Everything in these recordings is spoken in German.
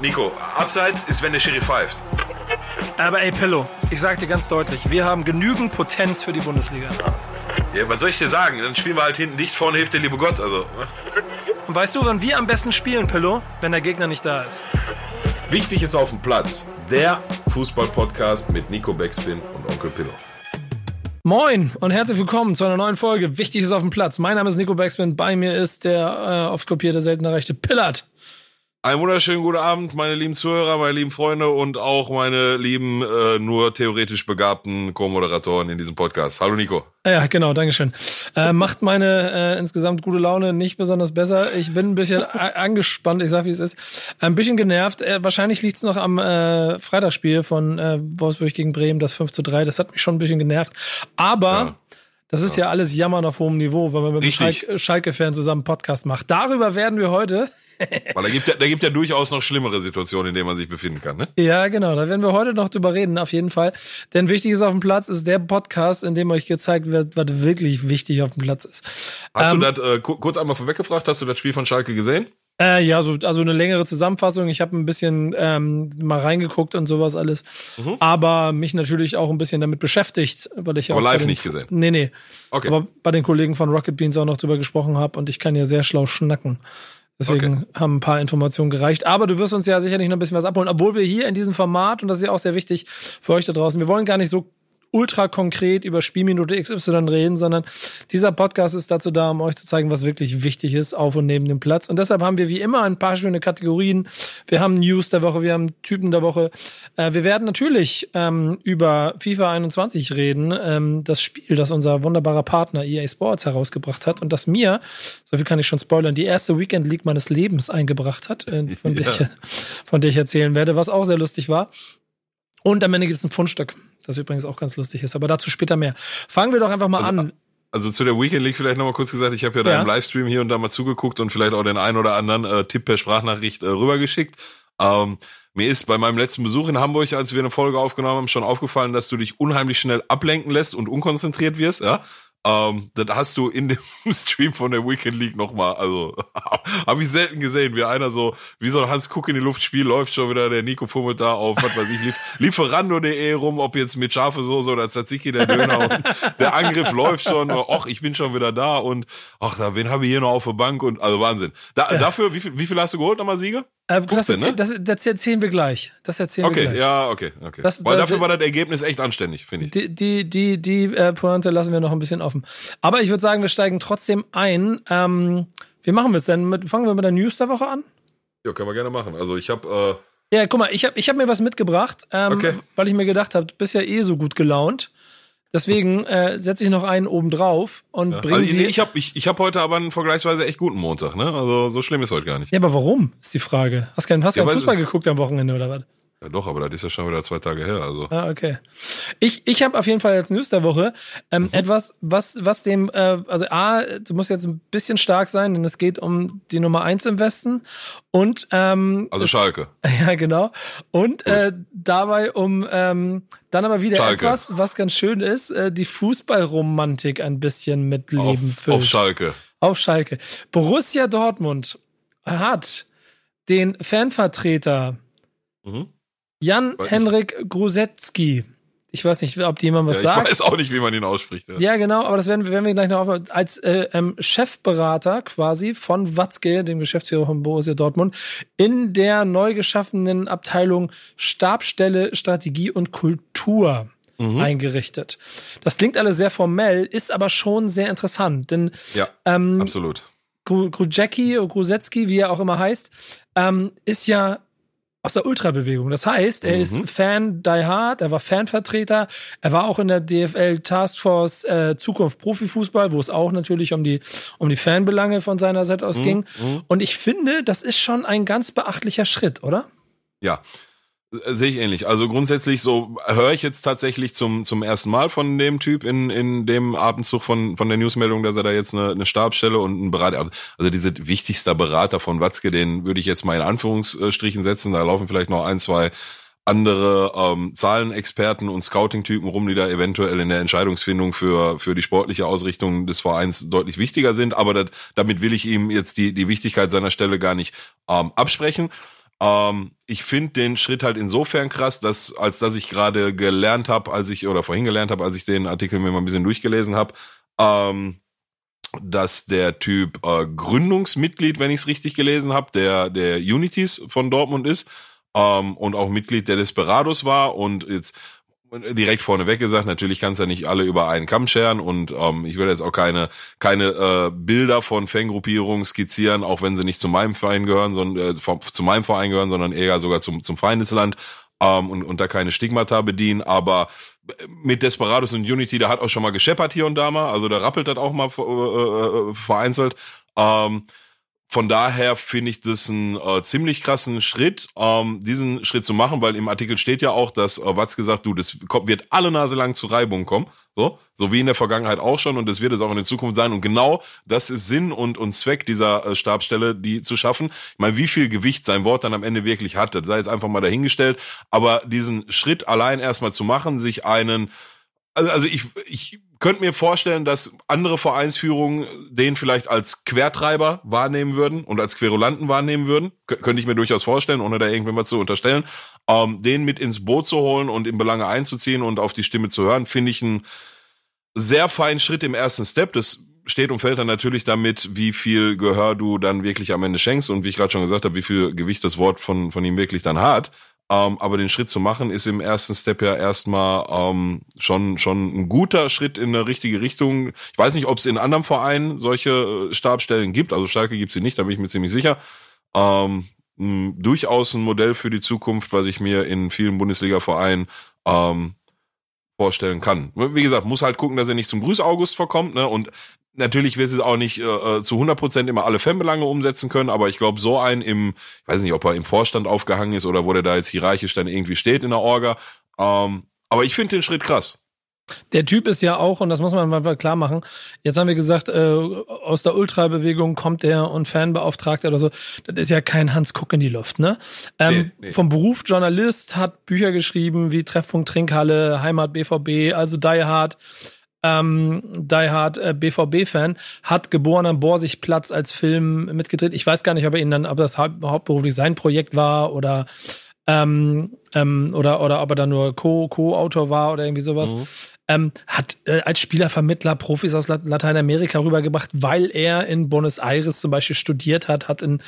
Nico, abseits ist, wenn der Schiri pfeift. Aber ey, Pillow, ich sag dir ganz deutlich, wir haben genügend Potenz für die Bundesliga. Ja, was soll ich dir sagen? Dann spielen wir halt hinten dicht, vorne hilft der liebe Gott. Also, ne? Und weißt du, wann wir am besten spielen, Pillow? Wenn der Gegner nicht da ist. Wichtig ist auf dem Platz. Der Fußball-Podcast mit Nico Backspin und Onkel Pillow. Moin und herzlich willkommen zu einer neuen Folge. Wichtig ist auf dem Platz. Mein Name ist Nico Backspin. Bei mir ist der äh, oft kopierte, selten erreichte Pillard. Einen wunderschönen guten Abend, meine lieben Zuhörer, meine lieben Freunde und auch meine lieben, äh, nur theoretisch begabten Co-Moderatoren in diesem Podcast. Hallo Nico. Ja, genau, Dankeschön. Äh, macht meine äh, insgesamt gute Laune nicht besonders besser. Ich bin ein bisschen angespannt, ich sag wie es ist. Ein bisschen genervt. Äh, wahrscheinlich liegt's noch am äh, Freitagsspiel von äh, Wolfsburg gegen Bremen, das 5 zu 3. Das hat mich schon ein bisschen genervt. Aber ja. Das ist ja. ja alles Jammern auf hohem Niveau, wenn man mit einem Schalke-Fan zusammen einen Podcast macht. Darüber werden wir heute. Weil da gibt, ja, da gibt ja durchaus noch schlimmere Situationen, in denen man sich befinden kann, ne? Ja, genau. Da werden wir heute noch drüber reden, auf jeden Fall. Denn wichtig ist auf dem Platz ist der Podcast, in dem euch gezeigt wird, was wirklich wichtig auf dem Platz ist. Hast ähm, du das äh, kurz einmal vorweggefragt? Hast du das Spiel von Schalke gesehen? Äh, ja, so, also eine längere Zusammenfassung. Ich habe ein bisschen ähm, mal reingeguckt und sowas alles. Mhm. Aber mich natürlich auch ein bisschen damit beschäftigt, weil ich Aber auch live den, nicht gesehen. Nee, nee. Okay. Aber bei den Kollegen von Rocket Beans auch noch drüber gesprochen habe und ich kann ja sehr schlau schnacken. Deswegen okay. haben ein paar Informationen gereicht. Aber du wirst uns ja sicherlich noch ein bisschen was abholen, obwohl wir hier in diesem Format, und das ist ja auch sehr wichtig für euch da draußen, wir wollen gar nicht so ultra konkret über Spielminute XY reden, sondern dieser Podcast ist dazu da, um euch zu zeigen, was wirklich wichtig ist auf und neben dem Platz. Und deshalb haben wir wie immer ein paar schöne Kategorien. Wir haben News der Woche, wir haben Typen der Woche. Äh, wir werden natürlich ähm, über FIFA 21 reden, ähm, das Spiel, das unser wunderbarer Partner EA Sports herausgebracht hat und das mir, so viel kann ich schon spoilern, die erste Weekend League meines Lebens eingebracht hat, äh, von, ja. der ich, von der ich erzählen werde, was auch sehr lustig war. Und am Ende gibt es ein Fundstück, das übrigens auch ganz lustig ist. Aber dazu später mehr. Fangen wir doch einfach mal also, an. Also zu der Weekend League vielleicht nochmal kurz gesagt, ich habe ja da ja. im Livestream hier und da mal zugeguckt und vielleicht auch den einen oder anderen äh, Tipp per Sprachnachricht äh, rübergeschickt. Ähm, mir ist bei meinem letzten Besuch in Hamburg, als wir eine Folge aufgenommen haben, schon aufgefallen, dass du dich unheimlich schnell ablenken lässt und unkonzentriert wirst, ja. Ähm, das hast du in dem Stream von der Weekend League nochmal, also habe ich selten gesehen, wie einer so, wie so ein Hans Kuck in die Luft spielt, läuft schon wieder, der Nico fummelt da auf, was weiß ich, lief, Lieferando.de rum, ob jetzt mit scharfe Soße oder Tzatziki der Döner und der Angriff läuft schon, ach, ich bin schon wieder da und ach, da, wen habe ich hier noch auf der Bank und, also Wahnsinn. Da, ja. Dafür, wie viel, wie viel hast du geholt nochmal, Sieger? Äh, 15, das, erzähl, ne? das, das, erzählen wir gleich. Das erzählen okay, wir gleich. ja, okay, okay. Das, Weil dafür war das Ergebnis echt anständig, finde ich. Die, die, die, die äh, Pointe lassen wir noch ein bisschen offen. Aber ich würde sagen, wir steigen trotzdem ein. Ähm, wie machen wir es denn? Mit, fangen wir mit der News der Woche an? Ja, können wir gerne machen. Also ich habe. Äh ja, guck mal, ich habe ich hab mir was mitgebracht, ähm, okay. weil ich mir gedacht habe, du bist ja eh so gut gelaunt. Deswegen äh, setze ich noch einen oben drauf und ja. bringe. Also, nee, ich habe ich, ich hab heute aber einen vergleichsweise echt guten Montag, ne? Also so schlimm ist heute gar nicht. Ja, aber warum? Ist die Frage. Hast keinen, hast ja, keinen Fußball geguckt am Wochenende oder was? Ja, doch, aber das ist ja schon wieder zwei Tage her. Also. Ah, okay. Ich, ich habe auf jeden Fall als News der Woche ähm, mhm. etwas, was, was dem, äh, also A, du musst jetzt ein bisschen stark sein, denn es geht um die Nummer eins im Westen. Und ähm, Also Schalke. Ja, genau. Und äh, dabei um ähm, dann aber wieder Schalke. etwas, was ganz schön ist, äh, die Fußballromantik ein bisschen mit Leben auf, füllt. Auf Schalke. Auf Schalke. Borussia Dortmund hat den Fanvertreter mhm. Jan-Henrik Grusetski. Ich weiß nicht, ob jemand was ja, ich sagt. Ich weiß auch nicht, wie man ihn ausspricht. Ja, ja genau, aber das werden, werden wir gleich noch auf, als äh, ähm, Chefberater quasi von Watzke, dem Geschäftsführer von Borussia Dortmund, in der neu geschaffenen Abteilung Stabstelle Strategie und Kultur mhm. eingerichtet. Das klingt alles sehr formell, ist aber schon sehr interessant, denn ja, ähm, absolut. Grujecki, Grusetski, wie er auch immer heißt, ähm, ist ja aus der Ultrabewegung. Das heißt, er mhm. ist Fan Die Hard, er war Fanvertreter, er war auch in der DFL Taskforce äh, Zukunft Profifußball, wo es auch natürlich um die um die Fanbelange von seiner Seite aus mhm. ging. Mhm. Und ich finde, das ist schon ein ganz beachtlicher Schritt, oder? Ja, Sehe ich ähnlich. Also grundsätzlich so höre ich jetzt tatsächlich zum zum ersten Mal von dem Typ in in dem Abendzug von von der Newsmeldung, dass er da jetzt eine, eine Stabsstelle und einen Berater, also diese wichtigster Berater von Watzke, den würde ich jetzt mal in Anführungsstrichen setzen. Da laufen vielleicht noch ein zwei andere ähm, Zahlenexperten und Scouting-Typen rum, die da eventuell in der Entscheidungsfindung für für die sportliche Ausrichtung des Vereins deutlich wichtiger sind. Aber das, damit will ich ihm jetzt die die Wichtigkeit seiner Stelle gar nicht ähm, absprechen. Ähm, ich finde den Schritt halt insofern krass, dass als dass ich gerade gelernt habe, als ich oder vorhin gelernt habe, als ich den Artikel mir mal ein bisschen durchgelesen habe, ähm, dass der Typ äh, Gründungsmitglied, wenn ich es richtig gelesen habe, der der Unities von Dortmund ist ähm, und auch Mitglied der Desperados war und jetzt direkt vorneweg gesagt, natürlich kannst du ja nicht alle über einen Kamm scheren und ähm, ich will jetzt auch keine keine äh, Bilder von Fangruppierungen skizzieren, auch wenn sie nicht zu meinem Verein gehören, sondern äh, vom, zu meinem Verein gehören, sondern eher sogar zum zum Feindesland ähm, und, und da keine Stigmata bedienen, aber mit Desperados und Unity, da hat auch schon mal gescheppert hier und da mal, also da rappelt das auch mal äh, äh, vereinzelt. Ähm, von daher finde ich das einen äh, ziemlich krassen Schritt, ähm, diesen Schritt zu machen, weil im Artikel steht ja auch, dass äh, Watz gesagt, du, das kommt, wird alle Nase lang zu Reibungen kommen, so, so wie in der Vergangenheit auch schon und das wird es auch in der Zukunft sein und genau das ist Sinn und, und Zweck dieser äh, Stabstelle, die zu schaffen. Ich meine, wie viel Gewicht sein Wort dann am Ende wirklich hat, das sei jetzt einfach mal dahingestellt, aber diesen Schritt allein erstmal zu machen, sich einen also, also ich, ich könnte mir vorstellen, dass andere Vereinsführungen den vielleicht als Quertreiber wahrnehmen würden und als Querulanten wahrnehmen würden. Kön könnte ich mir durchaus vorstellen, ohne da irgendwann mal zu unterstellen. Ähm, den mit ins Boot zu holen und in Belange einzuziehen und auf die Stimme zu hören, finde ich einen sehr feinen Schritt im ersten Step. Das steht und fällt dann natürlich damit, wie viel Gehör du dann wirklich am Ende schenkst und wie ich gerade schon gesagt habe, wie viel Gewicht das Wort von, von ihm wirklich dann hat. Ähm, aber den Schritt zu machen, ist im ersten Step ja erstmal ähm, schon, schon ein guter Schritt in eine richtige Richtung. Ich weiß nicht, ob es in anderen Vereinen solche äh, Stabstellen gibt. Also Starke gibt sie nicht, da bin ich mir ziemlich sicher. Ähm, durchaus ein Modell für die Zukunft, was ich mir in vielen Bundesliga-Vereinen ähm, vorstellen kann. Wie gesagt, muss halt gucken, dass er nicht zum Grüß-August verkommt, ne? Und Natürlich wird es auch nicht äh, äh zu 100 Prozent immer alle Fanbelange umsetzen können, aber ich glaube, so ein im, ich weiß nicht, ob er im Vorstand aufgehangen ist oder wo der da jetzt hierarchisch dann irgendwie steht in der Orga. Ähm, aber ich finde den Schritt krass. Der Typ ist ja auch, und das muss man mal klar machen, jetzt haben wir gesagt, äh, aus der Ultrabewegung kommt der und Fanbeauftragter oder so. Das ist ja kein Hans Kuck in die Luft, ne? Ähm, nee, nee. Vom Beruf Journalist, hat Bücher geschrieben wie Treffpunkt Trinkhalle, Heimat BVB, also Die Hard ähm, Die Hard äh, BVB-Fan, hat geboren am Borsigplatz als Film mitgedreht. Ich weiß gar nicht, ob er ihn dann, ob das hauptberuflich sein Projekt war oder ähm, ähm, oder oder ob er dann nur Co-Co-Autor war oder irgendwie sowas. Mhm ähm, hat äh, als Spielervermittler Profis aus Lateinamerika rübergebracht, weil er in Buenos Aires zum Beispiel studiert hat, hat in,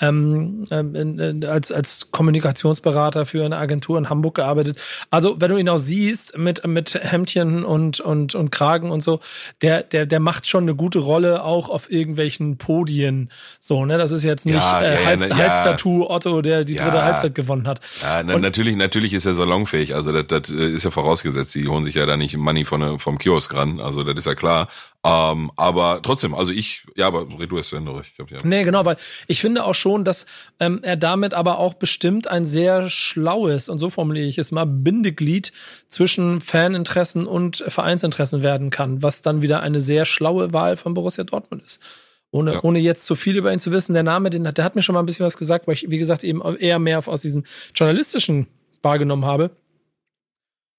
ähm, ähm in, in, als, als Kommunikationsberater für eine Agentur in Hamburg gearbeitet. Also wenn du ihn auch siehst mit, mit Hemdchen und, und, und Kragen und so, der, der, der macht schon eine gute Rolle auch auf irgendwelchen Podien. So, ne, das ist jetzt nicht ja, äh, Hals, ja, Halstattoo Otto, der die dritte Halbzeit gewonnen hat. Ja, na, natürlich, natürlich ist er salonfähig. Also das, das äh, ist ja vorausgesetzt. Die holen sich ja da nicht Money von, vom Kiosk ran. Also das ist ja klar. Ähm, aber trotzdem, also ich, ja, aber red du es zu Ende. Ich glaub, ja. Nee, genau, weil ich finde auch schon, dass ähm, er damit aber auch bestimmt ein sehr schlaues, und so formuliere ich es mal, Bindeglied zwischen Faninteressen und Vereinsinteressen werden kann, was dann wieder eine sehr schlaue Wahl von Borussia Dortmund ist. Ohne, ja. ohne jetzt zu viel über ihn zu wissen, der Name, den, der hat mir schon mal ein bisschen was gesagt, weil ich, wie gesagt, eben eher mehr aus diesem journalistischen wahrgenommen habe.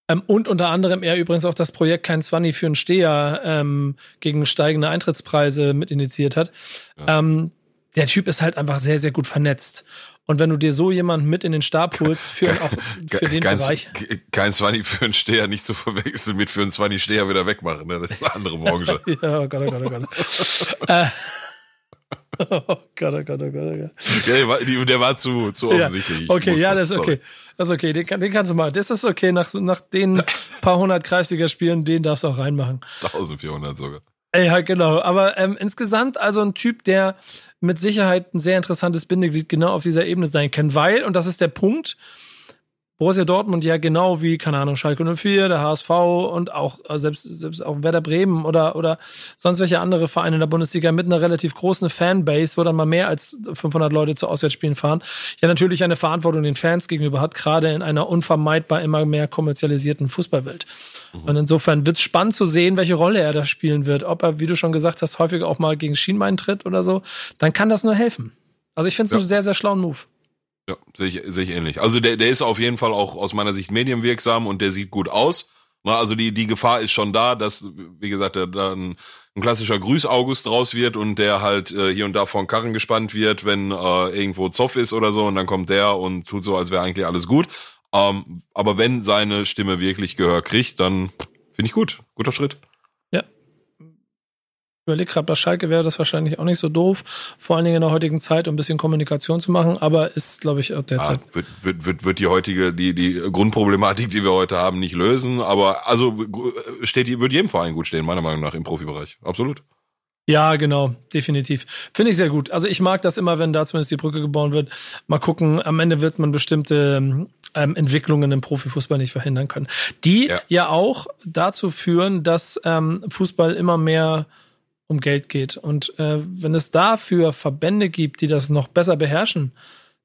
Ähm, und unter anderem er übrigens auch das Projekt Kein Zwanni für einen Steher ähm, gegen steigende Eintrittspreise mit initiiert hat. Ja. Ähm, der Typ ist halt einfach sehr, sehr gut vernetzt. Und wenn du dir so jemanden mit in den Stab holst, für, auch für den kein, Bereich. Kein Zwanni für einen Steher nicht zu verwechseln mit für einen Zwanni Steher wieder wegmachen. Ne? Das ist eine andere Branche. ja, oh Gott, oh Gott, oh Gott. äh, Oh Gott, oh Gott, oh Gott, oh Gott. Der war, der war zu, zu offensichtlich. Ja. Okay, ja, das ist okay. Das ist okay. Den, den kannst du mal. Das ist okay. Nach, nach den paar hundert Kreisliga-Spielen, den darfst du auch reinmachen. 1400 sogar. Ja, genau. Aber ähm, insgesamt also ein Typ, der mit Sicherheit ein sehr interessantes Bindeglied genau auf dieser Ebene sein kann, weil, und das ist der Punkt, Borussia Dortmund ja genau wie, keine Ahnung, Schalke 04, der HSV und auch äh, selbst, selbst auch Werder Bremen oder, oder sonst welche andere Vereine in der Bundesliga mit einer relativ großen Fanbase, wo dann mal mehr als 500 Leute zu Auswärtsspielen fahren, ja natürlich eine Verantwortung den Fans gegenüber hat, gerade in einer unvermeidbar immer mehr kommerzialisierten Fußballwelt. Mhm. Und insofern wird's spannend zu sehen, welche Rolle er da spielen wird. Ob er, wie du schon gesagt hast, häufig auch mal gegen Schienbein tritt oder so, dann kann das nur helfen. Also ich finde es ja. einen sehr, sehr schlauen Move. Ja, sehe ich, sehe ich ähnlich. Also der, der ist auf jeden Fall auch aus meiner Sicht medienwirksam und der sieht gut aus. Also die, die Gefahr ist schon da, dass, wie gesagt, da ein, ein klassischer Grüß-August draus wird und der halt äh, hier und da vor den Karren gespannt wird, wenn äh, irgendwo Zoff ist oder so und dann kommt der und tut so, als wäre eigentlich alles gut. Ähm, aber wenn seine Stimme wirklich Gehör kriegt, dann finde ich gut. Guter Schritt überlege gerade, bei Schalke wäre das wahrscheinlich auch nicht so doof, vor allen Dingen in der heutigen Zeit, um ein bisschen Kommunikation zu machen, aber ist, glaube ich, derzeit. Ja, wird, wird, wird, wird die heutige, die, die Grundproblematik, die wir heute haben, nicht lösen, aber also steht, wird jedem Verein gut stehen, meiner Meinung nach, im Profibereich. Absolut. Ja, genau, definitiv. Finde ich sehr gut. Also ich mag das immer, wenn da zumindest die Brücke gebaut wird. Mal gucken, am Ende wird man bestimmte ähm, Entwicklungen im Profifußball nicht verhindern können. Die ja, ja auch dazu führen, dass ähm, Fußball immer mehr um Geld geht. Und äh, wenn es dafür Verbände gibt, die das noch besser beherrschen,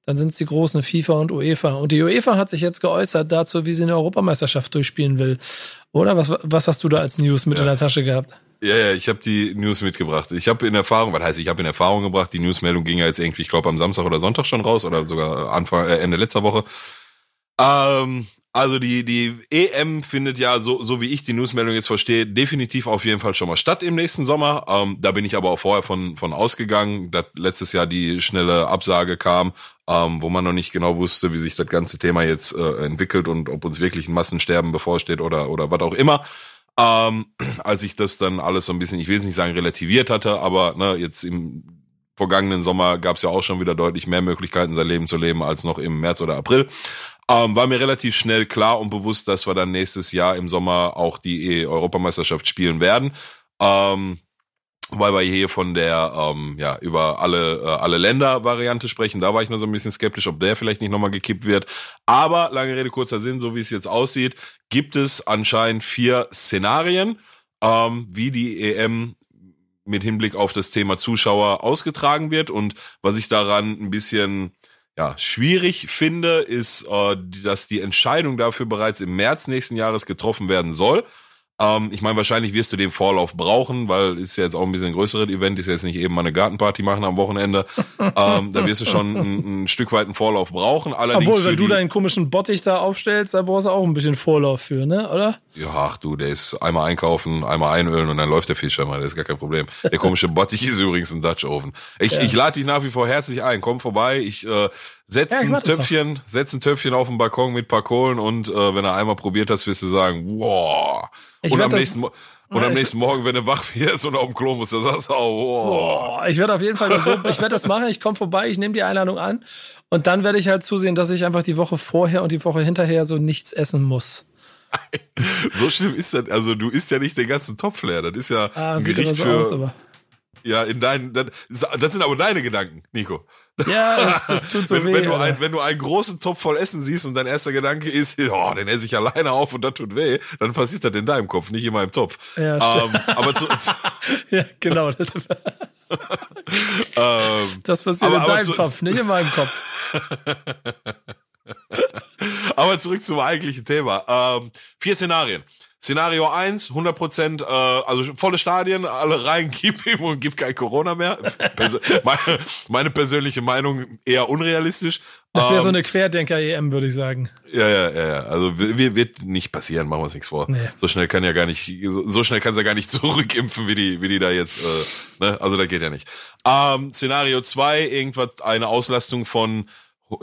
dann sind es die großen FIFA und UEFA. Und die UEFA hat sich jetzt geäußert dazu, wie sie eine Europameisterschaft durchspielen will. Oder was, was hast du da als News mit ja. in der Tasche gehabt? Ja, ja, ich habe die News mitgebracht. Ich habe in Erfahrung, was heißt, ich habe in Erfahrung gebracht, die Newsmeldung ging ja jetzt irgendwie, ich glaube, am Samstag oder Sonntag schon raus oder sogar Anfang, äh, Ende letzter Woche. Ähm, also die, die EM findet ja, so, so wie ich die Newsmeldung jetzt verstehe, definitiv auf jeden Fall schon mal statt im nächsten Sommer. Ähm, da bin ich aber auch vorher von, von ausgegangen, dass letztes Jahr die schnelle Absage kam, ähm, wo man noch nicht genau wusste, wie sich das ganze Thema jetzt äh, entwickelt und ob uns wirklich ein Massensterben bevorsteht oder, oder was auch immer. Ähm, als ich das dann alles so ein bisschen, ich will es nicht sagen relativiert hatte, aber ne, jetzt im vergangenen Sommer gab es ja auch schon wieder deutlich mehr Möglichkeiten, sein Leben zu leben als noch im März oder April. Ähm, war mir relativ schnell klar und bewusst, dass wir dann nächstes Jahr im Sommer auch die Europameisterschaft spielen werden. Ähm, weil wir hier von der ähm, ja über alle äh, alle Länder Variante sprechen, da war ich nur so ein bisschen skeptisch, ob der vielleicht nicht nochmal gekippt wird. Aber lange Rede kurzer Sinn, so wie es jetzt aussieht, gibt es anscheinend vier Szenarien, ähm, wie die EM mit Hinblick auf das Thema Zuschauer ausgetragen wird und was ich daran ein bisschen ja, schwierig finde, ist, äh, dass die Entscheidung dafür bereits im März nächsten Jahres getroffen werden soll. Ähm, ich meine, wahrscheinlich wirst du den Vorlauf brauchen, weil ist ja jetzt auch ein bisschen ein größeres Event, ist ja jetzt nicht eben mal eine Gartenparty machen am Wochenende. ähm, da wirst du schon ein, ein, Stück weit einen Vorlauf brauchen. Allerdings Obwohl, wenn du deinen komischen Bottich da aufstellst, da brauchst du auch ein bisschen Vorlauf für, ne, oder? Ja, ach du, der ist einmal einkaufen, einmal einölen und dann läuft der Fisch einmal, das ist gar kein Problem. Der komische Bottich ist übrigens ein Dutch Oven. Ich, ja. ich lade dich nach wie vor herzlich ein, komm vorbei, ich äh, setz ja, ein Töpfchen, setz ein Töpfchen auf den Balkon mit paar Kohlen und äh, wenn er einmal probiert hast, wirst du sagen, wow. Ich und am nächsten Mal und am nächsten Morgen, wenn du wach wirst und auf dem Klo musst, dann sagst du, oh, oh. Ich werde auf jeden Fall das, ich werde das machen, ich komme vorbei, ich nehme die Einladung an und dann werde ich halt zusehen, dass ich einfach die Woche vorher und die Woche hinterher so nichts essen muss. so schlimm ist das, also du isst ja nicht den ganzen Topf leer, das ist ja ah, ein Gericht so für, aus, ja, in deinen, das, das sind aber deine Gedanken, Nico. Ja, das, das tut so wenn, weh. Wenn du, ein, wenn du einen großen Topf voll Essen siehst und dein erster Gedanke ist, oh, den esse ich alleine auf und das tut weh, dann passiert das in deinem Kopf, nicht in meinem Topf. Ja, ähm, aber zu, zu ja, genau. Das, ähm, das passiert aber, in deinem zu, Topf, nicht in meinem Kopf. aber zurück zum eigentlichen Thema. Ähm, vier Szenarien. Szenario 1, 100 Prozent, äh, also volle Stadien, alle rein, gib ihm und gib kein Corona mehr. meine, meine persönliche Meinung eher unrealistisch. Das wäre so eine ähm, Querdenker-EM, würde ich sagen. Ja, ja, ja, ja. Also wird nicht passieren, machen wir uns nichts vor. Nee. So schnell kann ja gar nicht, so schnell kann ja gar nicht zurückimpfen, wie die, wie die da jetzt, äh, ne? Also da geht ja nicht. Ähm, Szenario 2, irgendwas, eine Auslastung von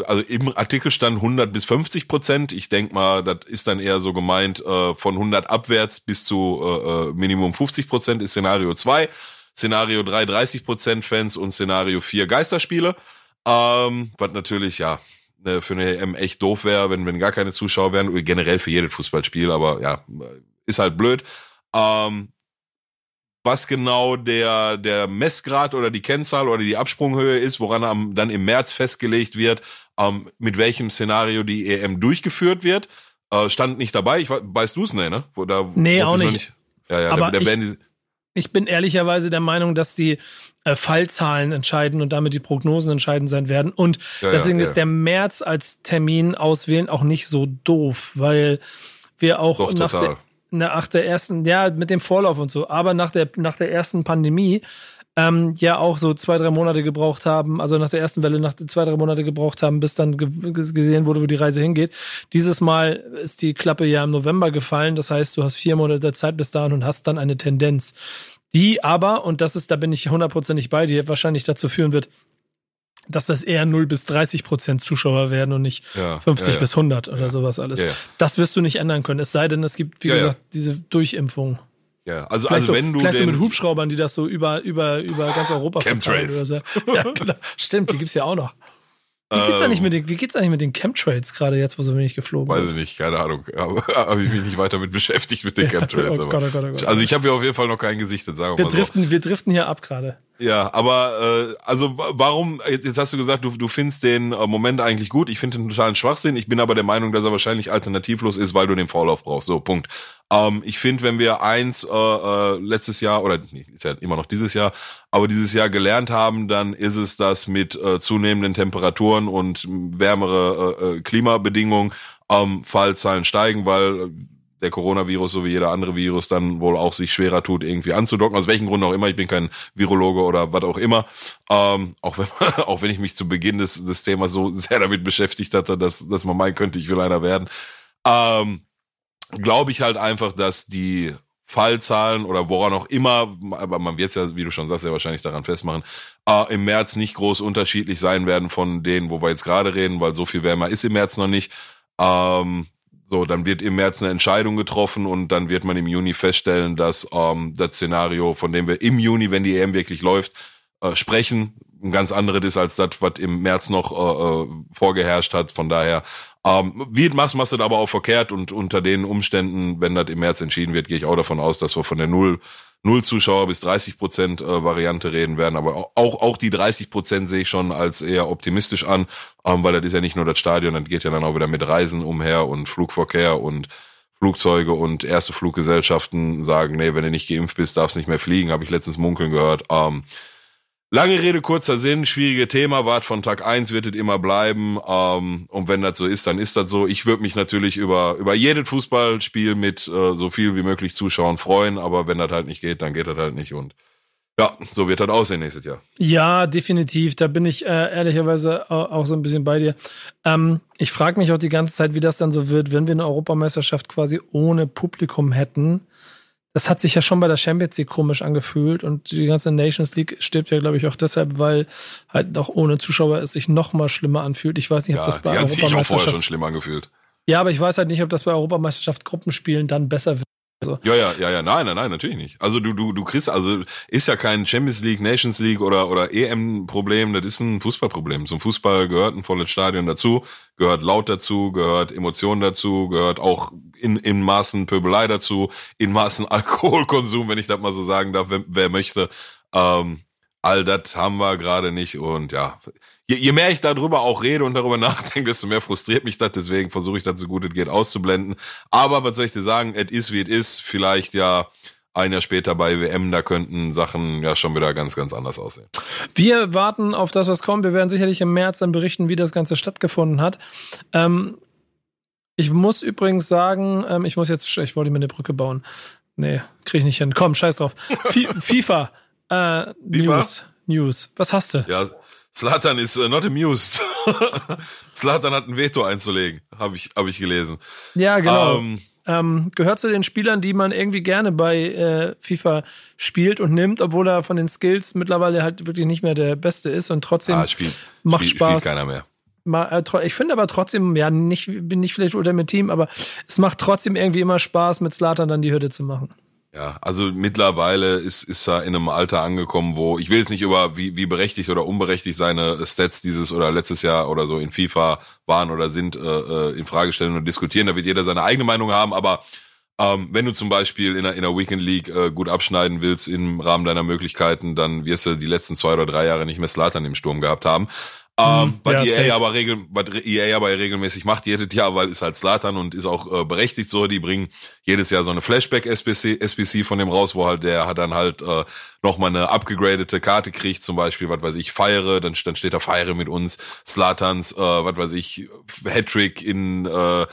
also im Artikel stand 100 bis 50 Prozent. Ich denk mal, das ist dann eher so gemeint, äh, von 100 abwärts bis zu äh, äh Minimum 50 Prozent ist Szenario 2. Szenario 3 30 Prozent Fans und Szenario 4 Geisterspiele. Ähm, was natürlich, ja, ne, für eine EM echt doof wäre, wenn, wenn gar keine Zuschauer wären, generell für jedes Fußballspiel, aber ja, ist halt blöd. Ähm, was genau der, der Messgrad oder die Kennzahl oder die Absprunghöhe ist, woran am, dann im März festgelegt wird, ähm, mit welchem Szenario die EM durchgeführt wird. Äh, stand nicht dabei. Ich, weißt du es, nee, ne? Wo, da, nee, auch nicht. nicht. Ja, ja, Aber da, da ich, ich bin ehrlicherweise der Meinung, dass die äh, Fallzahlen entscheiden und damit die Prognosen entscheidend sein werden. Und ja, deswegen ja, ja. ist der März als Termin auswählen auch nicht so doof, weil wir auch Doch, nach total. der nach der ersten, ja, mit dem Vorlauf und so, aber nach der, nach der ersten Pandemie ähm, ja auch so zwei, drei Monate gebraucht haben, also nach der ersten Welle nach zwei, drei Monate gebraucht haben, bis dann ge gesehen wurde, wo die Reise hingeht. Dieses Mal ist die Klappe ja im November gefallen. Das heißt, du hast vier Monate Zeit bis dahin und hast dann eine Tendenz, die aber, und das ist, da bin ich hundertprozentig bei dir, wahrscheinlich dazu führen wird, dass das eher 0 bis 30 Prozent Zuschauer werden und nicht ja, 50 ja, ja. bis 100 oder sowas alles. Das wirst du nicht ändern können, es sei denn, es gibt, wie gesagt, diese Durchimpfung. Ja, also, vielleicht also wenn du vielleicht so mit Hubschraubern, die das so über über über ganz Europa Chemtrails. Oder so. Ja, genau. Stimmt, die gibt's ja auch noch. Wie geht's, ähm, eigentlich mit den, wie geht's eigentlich mit den Chemtrails gerade jetzt, wo so wenig geflogen Weiß ich nicht, keine Ahnung. Habe hab ich mich nicht weiter mit beschäftigt mit den Chemtrails. oh Gott, oh Gott, oh Gott. Also ich habe hier auf jeden Fall noch kein gesichtet, sagen wir, wir mal driften, so. Wir driften hier ab gerade. Ja, aber äh, also warum, jetzt, jetzt hast du gesagt, du, du findest den äh, Moment eigentlich gut. Ich finde den totalen Schwachsinn. Ich bin aber der Meinung, dass er wahrscheinlich alternativlos ist, weil du den Vorlauf brauchst. So, Punkt. Ähm, ich finde, wenn wir eins äh, äh, letztes Jahr, oder nee, ist ja immer noch dieses Jahr, aber dieses Jahr gelernt haben, dann ist es, dass mit äh, zunehmenden Temperaturen und wärmere äh, äh Klimabedingungen ähm, Fallzahlen steigen, weil der Coronavirus, so wie jeder andere Virus, dann wohl auch sich schwerer tut, irgendwie anzudocken. Aus welchem Grund auch immer. Ich bin kein Virologe oder was auch immer. Ähm, auch, wenn, auch wenn ich mich zu Beginn des, des Themas so sehr damit beschäftigt hatte, dass, dass man meinen könnte, ich will einer werden. Ähm, Glaube ich halt einfach, dass die Fallzahlen oder woran auch immer, aber man wird es ja, wie du schon sagst, ja wahrscheinlich daran festmachen, äh, im März nicht groß unterschiedlich sein werden von denen, wo wir jetzt gerade reden, weil so viel wärmer ist im März noch nicht. Ähm, so, dann wird im März eine Entscheidung getroffen und dann wird man im Juni feststellen, dass ähm, das Szenario, von dem wir im Juni, wenn die EM wirklich läuft, äh, sprechen, ein ganz anderes ist als das, was im März noch äh, äh vorgeherrscht hat. Von daher, ähm, wie machst, machst du das aber auch verkehrt und unter den Umständen, wenn das im März entschieden wird, gehe ich auch davon aus, dass wir von der Null null Zuschauer bis 30 Prozent äh, Variante reden werden. Aber auch, auch die 30 Prozent sehe ich schon als eher optimistisch an, ähm, weil das ist ja nicht nur das Stadion, das geht ja dann auch wieder mit Reisen umher und Flugverkehr und Flugzeuge und erste Fluggesellschaften sagen, nee, wenn du nicht geimpft bist, darfst nicht mehr fliegen, habe ich letztens munkeln gehört. Ähm, Lange Rede, kurzer Sinn, schwierige Thema, wart von Tag eins wird es immer bleiben. Ähm, und wenn das so ist, dann ist das so. Ich würde mich natürlich über, über jedes Fußballspiel mit äh, so viel wie möglich Zuschauern freuen, aber wenn das halt nicht geht, dann geht das halt nicht. Und ja, so wird das aussehen nächstes Jahr. Ja, definitiv. Da bin ich äh, ehrlicherweise auch so ein bisschen bei dir. Ähm, ich frage mich auch die ganze Zeit, wie das dann so wird, wenn wir eine Europameisterschaft quasi ohne Publikum hätten das hat sich ja schon bei der Champions League komisch angefühlt und die ganze Nations League stirbt ja, glaube ich, auch deshalb, weil halt auch ohne Zuschauer es sich noch mal schlimmer anfühlt. Ich weiß nicht, ob ja, das bei die hat sich auch vorher schon schlimm angefühlt. Ja, aber ich weiß halt nicht, ob das bei Europameisterschaft Gruppenspielen dann besser wird. Also. Ja, ja, ja, ja, nein, nein, nein, natürlich nicht. Also du, du, du kriegst, also ist ja kein Champions League, Nations League oder, oder EM-Problem, das ist ein Fußballproblem. Zum Fußball gehört ein volles Stadion dazu, gehört laut dazu, gehört Emotionen dazu, gehört auch in, in Maßen Pöbelei dazu, in Maßen Alkoholkonsum, wenn ich das mal so sagen darf, wer, wer möchte. Ähm, all das haben wir gerade nicht und ja, je, je mehr ich darüber auch rede und darüber nachdenke, desto mehr frustriert mich das. Deswegen versuche ich das so gut es geht auszublenden. Aber was soll ich dir sagen? Es ist wie es ist. Vielleicht ja ein Jahr später bei WM, da könnten Sachen ja schon wieder ganz, ganz anders aussehen. Wir warten auf das, was kommt. Wir werden sicherlich im März dann berichten, wie das Ganze stattgefunden hat. Ähm, ich muss übrigens sagen, ähm, ich muss jetzt, ich wollte mir eine Brücke bauen. Nee, kriege ich nicht hin. Komm, scheiß drauf. FIFA, äh, News. News. Was hast du? Ja, Slatan ist uh, not amused. Slatan hat ein Veto einzulegen, habe ich, hab ich gelesen. Ja, genau. Ähm, ähm, gehört zu den Spielern, die man irgendwie gerne bei äh, FIFA spielt und nimmt, obwohl er von den Skills mittlerweile halt wirklich nicht mehr der Beste ist und trotzdem ah, spielt, macht spiel, Spaß. Spielt keiner mehr. Äh, ich finde aber trotzdem, ja, nicht, bin nicht vielleicht unter mit Team, aber es macht trotzdem irgendwie immer Spaß, mit Slatan dann die Hürde zu machen. Ja, also mittlerweile ist, ist er in einem Alter angekommen, wo ich will jetzt nicht über wie, wie berechtigt oder unberechtigt seine Stats dieses oder letztes Jahr oder so in FIFA waren oder sind äh, äh in Frage stellen und diskutieren. Da wird jeder seine eigene Meinung haben, aber ähm, wenn du zum Beispiel in einer, in einer Weekend League äh, gut abschneiden willst im Rahmen deiner Möglichkeiten, dann wirst du die letzten zwei oder drei Jahre nicht mehr Slatan im Sturm gehabt haben. Ähm, hm, was ja, EA aber regel, was EA aber regelmäßig macht jedes Jahr, weil ist halt Slatan und ist auch äh, berechtigt so. Die bringen jedes Jahr so eine Flashback SBC, SBC von dem raus, wo halt der hat dann halt äh, noch mal eine abgegradete Karte kriegt, zum Beispiel, was weiß ich, feiere, dann, dann steht da feiere mit uns, Slatans, äh, was weiß ich, Hattrick in äh,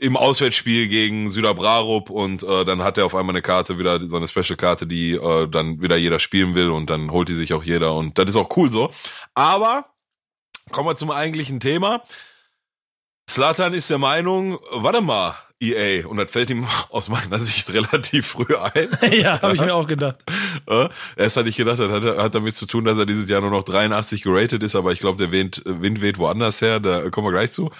im Auswärtsspiel gegen Süderbrarup und äh, dann hat er auf einmal eine Karte wieder, so eine Special-Karte, die äh, dann wieder jeder spielen will und dann holt die sich auch jeder und das ist auch cool so. Aber kommen wir zum eigentlichen Thema. Slatan ist der Meinung, warte mal, EA und das fällt ihm aus meiner Sicht relativ früh ein. ja, habe ich mir auch gedacht. Erst hatte ich gedacht, das hat, hat, damit zu tun, dass er dieses Jahr nur noch 83 geratet ist, aber ich glaube, der Wind, Wind weht woanders her, da kommen wir gleich zu.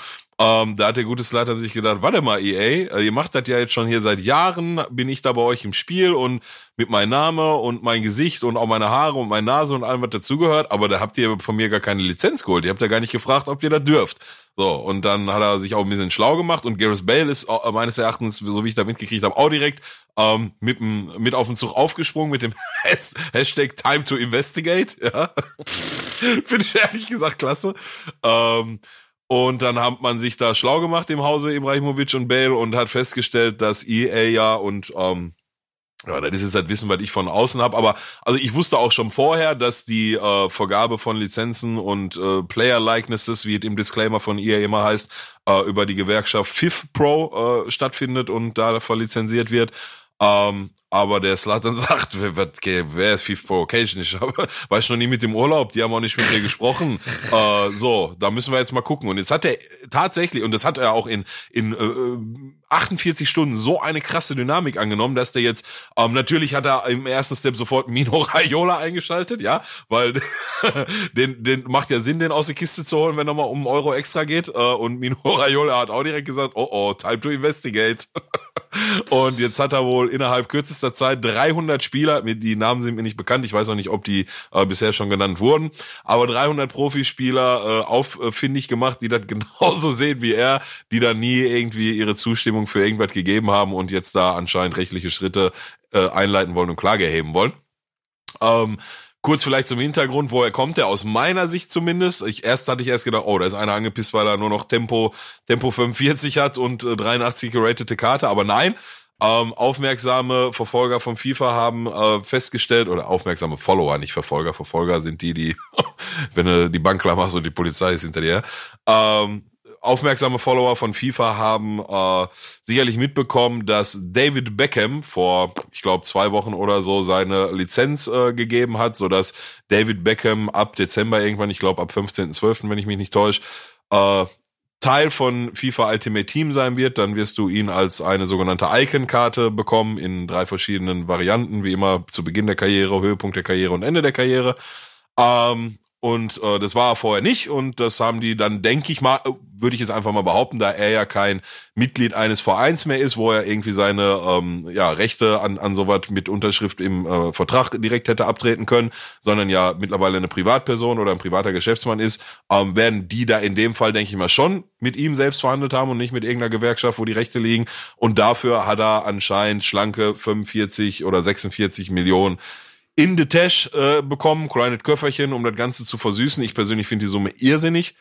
Ähm, da hat der gute Slater sich gedacht, warte mal, EA, äh, ihr macht das ja jetzt schon hier seit Jahren, bin ich da bei euch im Spiel und mit meinem Name und mein Gesicht und auch meine Haare und meine Nase und allem, was dazugehört, aber da habt ihr von mir gar keine Lizenz geholt. Ihr habt ja gar nicht gefragt, ob ihr das dürft. So, und dann hat er sich auch ein bisschen schlau gemacht und Gareth Bale ist äh, meines Erachtens, so wie ich da mitgekriegt habe, auch direkt ähm, mit, mit auf den Zug aufgesprungen mit dem Hashtag Time to Investigate. Ja. Finde ich ehrlich gesagt klasse. Ähm, und dann hat man sich da schlau gemacht im Hause Ibrahimovic und Bale und hat festgestellt, dass EA ja und ähm, ja, das ist jetzt das Wissen, was ich von außen habe. Aber also ich wusste auch schon vorher, dass die äh, Vergabe von Lizenzen und äh, Player Likenesses, wie es im Disclaimer von EA immer heißt, äh, über die Gewerkschaft FIF Pro äh, stattfindet und da verlizenziert wird. Ähm, aber der Slatan sagt, wer, wer ist FIFA Pro Occasion? Ich habe, weiß noch nie mit dem Urlaub, die haben auch nicht mit mir gesprochen. äh, so, da müssen wir jetzt mal gucken. Und jetzt hat er tatsächlich, und das hat er auch in, in äh, 48 Stunden so eine krasse Dynamik angenommen, dass der jetzt, ähm, natürlich hat er im ersten Step sofort Mino Raiola eingeschaltet, ja, weil den, den macht ja Sinn, den aus der Kiste zu holen, wenn er mal um einen Euro extra geht. Äh, und Mino Raiola hat auch direkt gesagt, oh oh, time to investigate. und jetzt hat er wohl innerhalb kürzester Zeit 300 Spieler, die Namen sind mir nicht bekannt, ich weiß auch nicht, ob die äh, bisher schon genannt wurden, aber 300 Profispieler äh, auffindig gemacht, die das genauso sehen wie er, die da nie irgendwie ihre Zustimmung für irgendwas gegeben haben und jetzt da anscheinend rechtliche Schritte äh, einleiten wollen und Klage erheben wollen. Ähm, Kurz vielleicht zum Hintergrund, woher kommt der? Aus meiner Sicht zumindest. Ich, erst hatte ich erst gedacht, oh, da ist einer angepisst, weil er nur noch Tempo, Tempo 45 hat und äh, 83 geratete Karte. Aber nein, ähm, aufmerksame Verfolger von FIFA haben äh, festgestellt, oder aufmerksame Follower, nicht Verfolger. Verfolger sind die, die, wenn du die Bank klar machst und die Polizei ist hinter dir, ähm, aufmerksame Follower von FIFA haben äh, sicherlich mitbekommen, dass David Beckham vor, ich glaube, zwei Wochen oder so seine Lizenz äh, gegeben hat, so dass David Beckham ab Dezember irgendwann, ich glaube ab 15.12., wenn ich mich nicht täusche, äh, Teil von FIFA Ultimate Team sein wird, dann wirst du ihn als eine sogenannte Icon-Karte bekommen in drei verschiedenen Varianten, wie immer zu Beginn der Karriere, Höhepunkt der Karriere und Ende der Karriere. Ähm, und äh, das war er vorher nicht und das haben die dann, denke ich mal, würde ich jetzt einfach mal behaupten, da er ja kein Mitglied eines Vereins mehr ist, wo er irgendwie seine ähm, ja, Rechte an, an sowas mit Unterschrift im äh, Vertrag direkt hätte abtreten können, sondern ja mittlerweile eine Privatperson oder ein privater Geschäftsmann ist, ähm, werden die da in dem Fall, denke ich mal, schon mit ihm selbst verhandelt haben und nicht mit irgendeiner Gewerkschaft, wo die Rechte liegen. Und dafür hat er anscheinend schlanke 45 oder 46 Millionen in the Tash äh, bekommen, kleines Köfferchen, um das Ganze zu versüßen. Ich persönlich finde die Summe irrsinnig.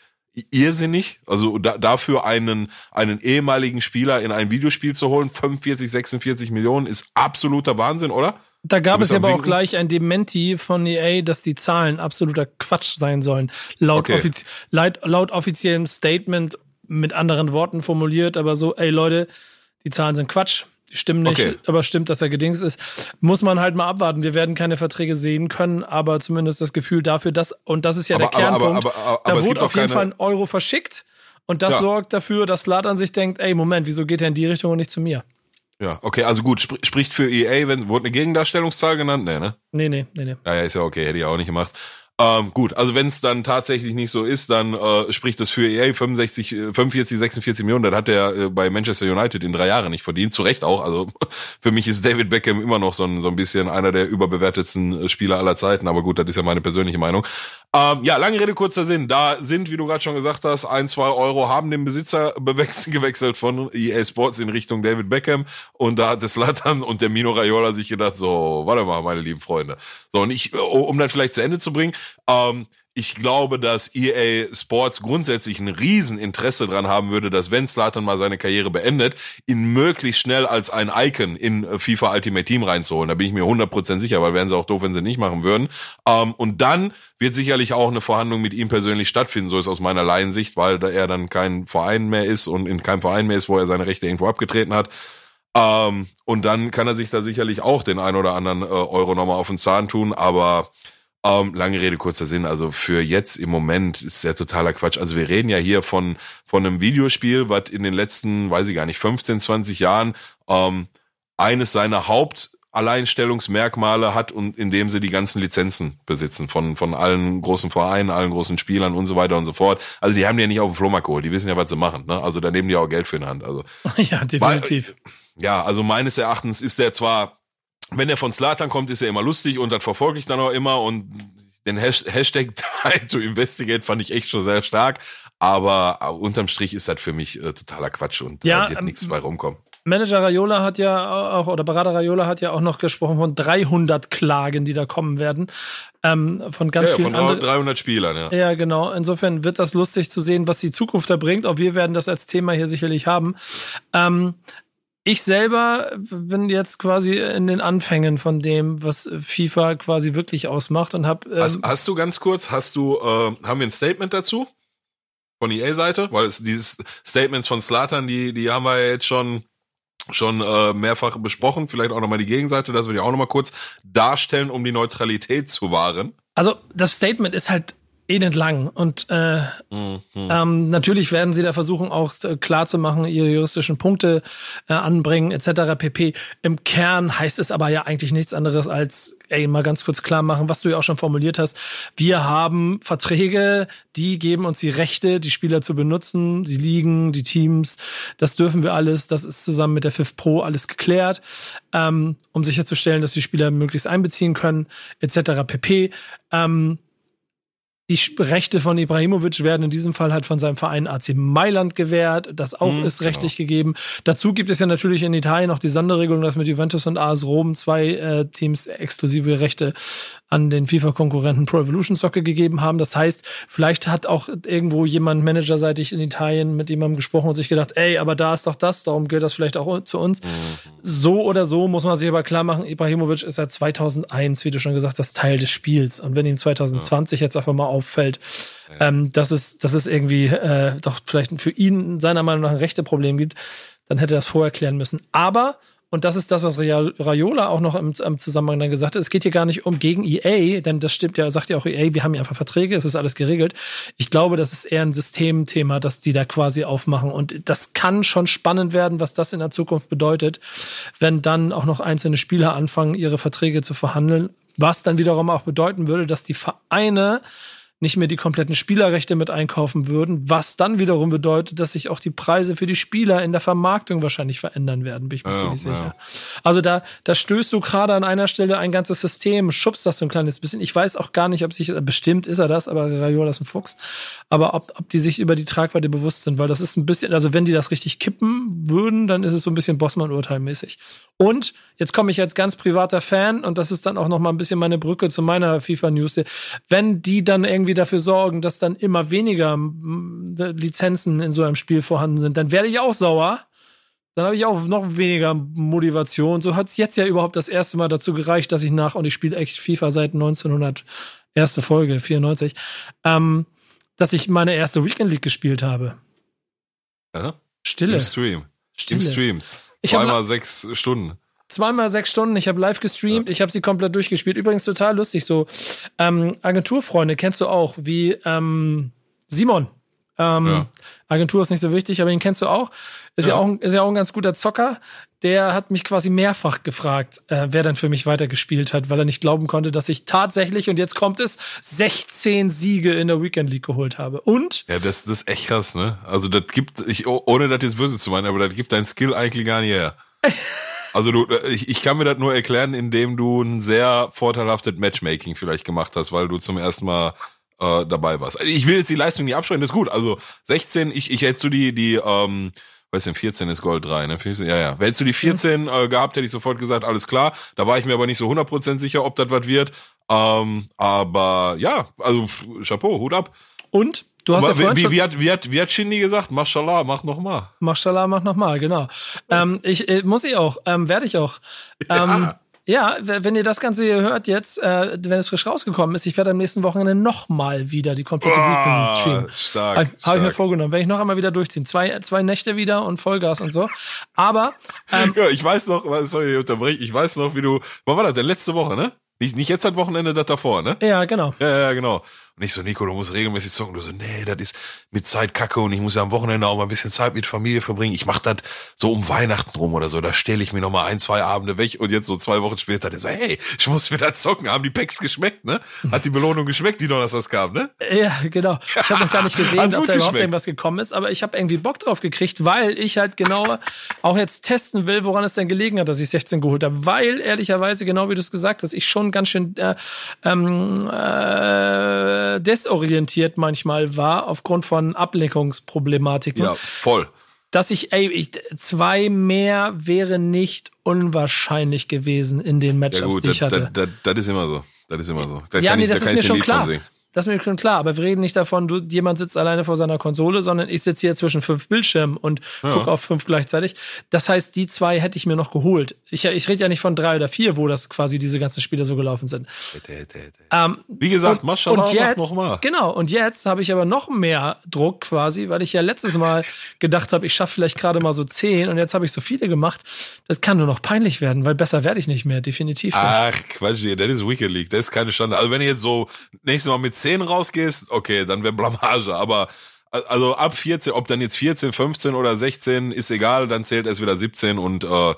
Irrsinnig. Also da, dafür einen, einen ehemaligen Spieler in ein Videospiel zu holen, 45, 46 Millionen, ist absoluter Wahnsinn, oder? Da gab es aber auch gleich ein Dementi von EA, dass die Zahlen absoluter Quatsch sein sollen. Laut, okay. offizie laut, laut offiziellem Statement mit anderen Worten formuliert, aber so, ey Leute, die Zahlen sind Quatsch. Stimmt nicht, okay. aber stimmt, dass er gedings ist. Muss man halt mal abwarten. Wir werden keine Verträge sehen können, aber zumindest das Gefühl dafür, dass, und das ist ja aber, der Kernpunkt, aber, aber, da wurde auf jeden Fall ein Euro verschickt und das ja. sorgt dafür, dass Latan sich denkt, ey, Moment, wieso geht er in die Richtung und nicht zu mir? Ja, okay, also gut, sp spricht für EA, wenn, wurde eine Gegendarstellungszahl genannt? Nee, ne? Nee, nee, nee, nee. Ja, ja, ist ja okay, hätte ich auch nicht gemacht. Ähm, gut, also wenn es dann tatsächlich nicht so ist, dann äh, spricht das für EA 65, 45, 46 Millionen. Das hat er äh, bei Manchester United in drei Jahren nicht verdient. Zu Recht auch. Also für mich ist David Beckham immer noch so ein, so ein bisschen einer der überbewertetsten äh, Spieler aller Zeiten. Aber gut, das ist ja meine persönliche Meinung. Ähm, ja, lange Rede, kurzer Sinn. Da sind, wie du gerade schon gesagt hast, ein, zwei Euro haben den Besitzer gewechselt von EA Sports in Richtung David Beckham. Und da hat das Slatan und der Mino Raiola sich gedacht, so, warte mal, meine lieben Freunde. So, und ich, um das vielleicht zu Ende zu bringen, ähm, ich glaube, dass EA Sports grundsätzlich ein Rieseninteresse dran haben würde, dass wenn Slatan mal seine Karriere beendet, ihn möglichst schnell als ein Icon in äh, FIFA Ultimate Team reinzuholen. Da bin ich mir 100% sicher, weil wären sie auch doof, wenn sie nicht machen würden. Ähm, und dann wird sicherlich auch eine Verhandlung mit ihm persönlich stattfinden, so ist aus meiner Laiensicht, weil er dann kein Verein mehr ist und in keinem Verein mehr ist, wo er seine Rechte irgendwo abgetreten hat. Ähm, und dann kann er sich da sicherlich auch den ein oder anderen äh, Euro nochmal auf den Zahn tun, aber ähm, lange Rede, kurzer Sinn. Also für jetzt im Moment ist ja totaler Quatsch. Also wir reden ja hier von, von einem Videospiel, was in den letzten, weiß ich gar nicht, 15, 20 Jahren ähm, eines seiner Hauptalleinstellungsmerkmale hat und indem sie die ganzen Lizenzen besitzen von, von allen großen Vereinen, allen großen Spielern und so weiter und so fort. Also die haben die ja nicht auf den Flohmarkt geholt, die wissen ja, was sie machen. Ne? Also da nehmen die auch Geld für in der Hand. Also, ja, definitiv. Weil, ja, also meines Erachtens ist der zwar wenn er von Slatan kommt, ist er immer lustig und das verfolge ich dann auch immer und den Hashtag Time to Investigate fand ich echt schon sehr stark, aber äh, unterm Strich ist das für mich äh, totaler Quatsch und ja, da wird ähm, nichts bei rumkommen. Manager Raiola hat ja auch, oder Berater Raiola hat ja auch noch gesprochen von 300 Klagen, die da kommen werden. Ähm, von ganz ja, vielen von anderen. 300 Spielern, ja. Ja, genau. Insofern wird das lustig zu sehen, was die Zukunft da bringt. Auch wir werden das als Thema hier sicherlich haben. Ähm, ich selber bin jetzt quasi in den Anfängen von dem, was FIFA quasi wirklich ausmacht und habe. Ähm hast, hast, du ganz kurz, hast du, äh, haben wir ein Statement dazu von EA-Seite, weil es dieses Statements von Slatan, die die haben wir ja jetzt schon schon äh, mehrfach besprochen. Vielleicht auch nochmal die Gegenseite, das würde ich auch nochmal kurz darstellen, um die Neutralität zu wahren. Also das Statement ist halt elend lang. Und äh, mhm. ähm, natürlich werden sie da versuchen, auch äh, klar zu machen, ihre juristischen Punkte äh, anbringen, etc. pp. Im Kern heißt es aber ja eigentlich nichts anderes als, ey, mal ganz kurz klar machen, was du ja auch schon formuliert hast. Wir haben Verträge, die geben uns die Rechte, die Spieler zu benutzen, die Ligen, die Teams. Das dürfen wir alles. Das ist zusammen mit der FIF Pro alles geklärt, ähm, um sicherzustellen, dass die Spieler möglichst einbeziehen können, etc. pp. Ähm, die Rechte von Ibrahimovic werden in diesem Fall halt von seinem Verein AC Mailand gewährt. Das auch mhm, ist rechtlich genau. gegeben. Dazu gibt es ja natürlich in Italien auch die Sonderregelung, dass mit Juventus und AS Rom zwei äh, Teams exklusive Rechte an den FIFA-Konkurrenten Pro Evolution Soccer gegeben haben. Das heißt, vielleicht hat auch irgendwo jemand managerseitig in Italien mit jemandem gesprochen und sich gedacht, ey, aber da ist doch das, darum gehört das vielleicht auch zu uns. Mhm. So oder so muss man sich aber klar machen, Ibrahimovic ist seit 2001, wie du schon gesagt hast, Teil des Spiels. Und wenn ihm 2020 ja. jetzt einfach mal auffällt, ja. ähm, dass es, dass es irgendwie äh, doch vielleicht für ihn seiner Meinung nach ein rechte Problem gibt, dann hätte er das vorher klären müssen. Aber und das ist das, was Raiola auch noch im, im, Zusammenhang dann gesagt hat. Es geht hier gar nicht um gegen EA, denn das stimmt ja, sagt ja auch EA, wir haben ja einfach Verträge, es ist alles geregelt. Ich glaube, das ist eher ein Systemthema, das die da quasi aufmachen. Und das kann schon spannend werden, was das in der Zukunft bedeutet, wenn dann auch noch einzelne Spieler anfangen, ihre Verträge zu verhandeln. Was dann wiederum auch bedeuten würde, dass die Vereine nicht mehr die kompletten Spielerrechte mit einkaufen würden, was dann wiederum bedeutet, dass sich auch die Preise für die Spieler in der Vermarktung wahrscheinlich verändern werden, bin ich mir ja, ziemlich ja. sicher. Also da, da stößt du gerade an einer Stelle ein ganzes System, schubst das so ein kleines bisschen. Ich weiß auch gar nicht, ob sich, bestimmt ist er das, aber Raiola ist ein Fuchs, aber ob, ob die sich über die Tragweite bewusst sind, weil das ist ein bisschen, also wenn die das richtig kippen würden, dann ist es so ein bisschen Bossmann-Urteil mäßig. Und jetzt komme ich als ganz privater Fan und das ist dann auch noch mal ein bisschen meine Brücke zu meiner FIFA-News. Wenn die dann irgendwie irgendwie dafür sorgen, dass dann immer weniger Lizenzen in so einem Spiel vorhanden sind, dann werde ich auch sauer. Dann habe ich auch noch weniger Motivation. So hat es jetzt ja überhaupt das erste Mal dazu gereicht, dass ich nach, und ich spiele echt FIFA seit 1900, erste Folge, 94, ähm, dass ich meine erste Weekend League gespielt habe. Ja? Stille. Im Stream. Stille. Im Streams. Zweimal sechs Stunden zweimal sechs Stunden. Ich habe live gestreamt, ja. ich habe sie komplett durchgespielt. Übrigens total lustig so. Ähm, Agenturfreunde kennst du auch, wie ähm, Simon. Ähm, ja. Agentur ist nicht so wichtig, aber ihn kennst du auch. Ist ja, ja auch, ist ja auch ein ganz guter Zocker. Der hat mich quasi mehrfach gefragt, äh, wer dann für mich weitergespielt hat, weil er nicht glauben konnte, dass ich tatsächlich, und jetzt kommt es, 16 Siege in der Weekend League geholt habe. Und? Ja, das, das ist echt krass, ne? Also das gibt, ich, ohne das jetzt böse zu meinen, aber das gibt dein Skill eigentlich gar nicht her. Also du, äh, ich, ich kann mir das nur erklären, indem du ein sehr vorteilhaftes Matchmaking vielleicht gemacht hast, weil du zum ersten Mal äh, dabei warst. Ich will jetzt die Leistung nicht abschreiben, das ist gut. Also 16, ich, ich hätte so die, die, ähm, weiß denn, 14 ist Gold 3, ne? Ja, ja. Hättest du die 14 äh, gehabt, hätte ich sofort gesagt, alles klar. Da war ich mir aber nicht so 100% sicher, ob das was wird. Ähm, aber ja, also Chapeau, Hut ab. Und Du hast Aber ja wie, wie, hat, wie, hat, wie hat Shindy gesagt? Mashallah, mach noch mal. Mashallah, mach noch mal, genau. Ähm, ich äh, muss ich auch, ähm, werde ich auch. Ähm, ja. ja. wenn ihr das Ganze hier hört jetzt, äh, wenn es frisch rausgekommen ist, ich werde am nächsten Wochenende noch mal wieder die komplette oh, Weekend streamen. Stark. Habe hab ich mir vorgenommen. Werde ich noch einmal wieder durchziehen. Zwei, zwei Nächte wieder und Vollgas und so. Aber ähm, ich weiß noch, sorry, unterbreche, ich weiß noch, wie du, wann war das denn? Letzte Woche, ne? Nicht, nicht jetzt das Wochenende, das davor, ne? Ja, genau. Ja, ja, genau. Und ich so, Nico, du musst regelmäßig zocken. Du so, nee, das ist mit Zeit kacke und ich muss ja am Wochenende auch mal ein bisschen Zeit mit Familie verbringen. Ich mach das so um Weihnachten rum oder so. Da stelle ich mir noch mal ein, zwei Abende weg und jetzt so zwei Wochen später, der so, hey, ich muss wieder zocken. Haben die Packs geschmeckt, ne? Hat die Belohnung geschmeckt, die Donnerstags kam, ne? Ja, genau. Ich habe noch gar nicht gesehen, ob da überhaupt geschmeckt. irgendwas gekommen ist, aber ich habe irgendwie Bock drauf gekriegt, weil ich halt genau auch jetzt testen will, woran es denn gelegen hat, dass ich 16 geholt habe. Weil, ehrlicherweise, genau wie du es gesagt hast, ich schon ganz schön äh, ähm, äh, desorientiert manchmal war aufgrund von Ablenkungsproblematiken. Ja, voll. Dass ich, ey, ich, zwei mehr wäre nicht unwahrscheinlich gewesen in den Matchups, ja, gut, die ich hatte. Das, das, das ist immer so. Das ist immer so. Da ja, nee, ich, das da ist mir schon klar. Das ist mir schon klar, aber wir reden nicht davon, du, jemand sitzt alleine vor seiner Konsole, sondern ich sitze hier zwischen fünf Bildschirmen und ja. gucke auf fünf gleichzeitig. Das heißt, die zwei hätte ich mir noch geholt. Ich, ich rede ja nicht von drei oder vier, wo das quasi diese ganzen Spiele so gelaufen sind. Hätte, hätte, hätte. Ähm, Wie gesagt, Maschallah, und jetzt, noch mal. Genau, und jetzt habe ich aber noch mehr Druck quasi, weil ich ja letztes Mal gedacht habe, ich schaffe vielleicht gerade mal so zehn und jetzt habe ich so viele gemacht. Das kann nur noch peinlich werden, weil besser werde ich nicht mehr, definitiv. Nicht. Ach, Quatsch, das ist Wicked League, das ist keine Schande. Also wenn ihr jetzt so nächstes Mal mit 10 rausgehst, okay, dann wäre Blamage. Aber also ab 14, ob dann jetzt 14, 15 oder 16, ist egal, dann zählt es wieder 17 und äh,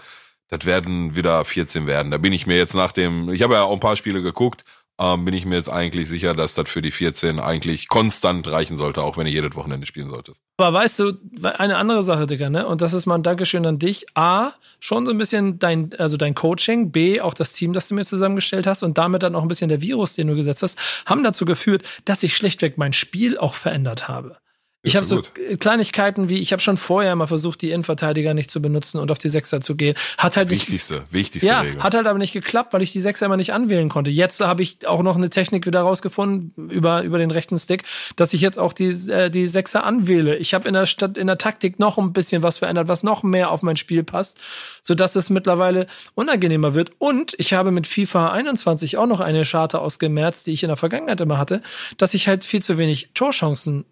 das werden wieder 14 werden. Da bin ich mir jetzt nach dem, ich habe ja auch ein paar Spiele geguckt, ähm, bin ich mir jetzt eigentlich sicher, dass das für die 14 eigentlich konstant reichen sollte, auch wenn ihr jedes Wochenende spielen solltest. Aber weißt du, eine andere Sache, Digga, ne? Und das ist mal ein Dankeschön an dich. A, schon so ein bisschen dein, also dein Coaching, B, auch das Team, das du mir zusammengestellt hast und damit dann auch ein bisschen der Virus, den du gesetzt hast, haben dazu geführt, dass ich schlichtweg mein Spiel auch verändert habe. Ich habe so Kleinigkeiten wie, ich habe schon vorher mal versucht, die Innenverteidiger nicht zu benutzen und auf die Sechser zu gehen. Hat halt wichtigste, nicht, wichtigste ja, Regel. hat halt aber nicht geklappt, weil ich die Sechser immer nicht anwählen konnte. Jetzt habe ich auch noch eine Technik wieder rausgefunden über über den rechten Stick, dass ich jetzt auch die äh, die Sechser anwähle. Ich habe in der Stadt in der Taktik noch ein bisschen was verändert, was noch mehr auf mein Spiel passt, so dass es mittlerweile unangenehmer wird. Und ich habe mit FIFA 21 auch noch eine Scharte ausgemerzt, die ich in der Vergangenheit immer hatte, dass ich halt viel zu wenig Torchancen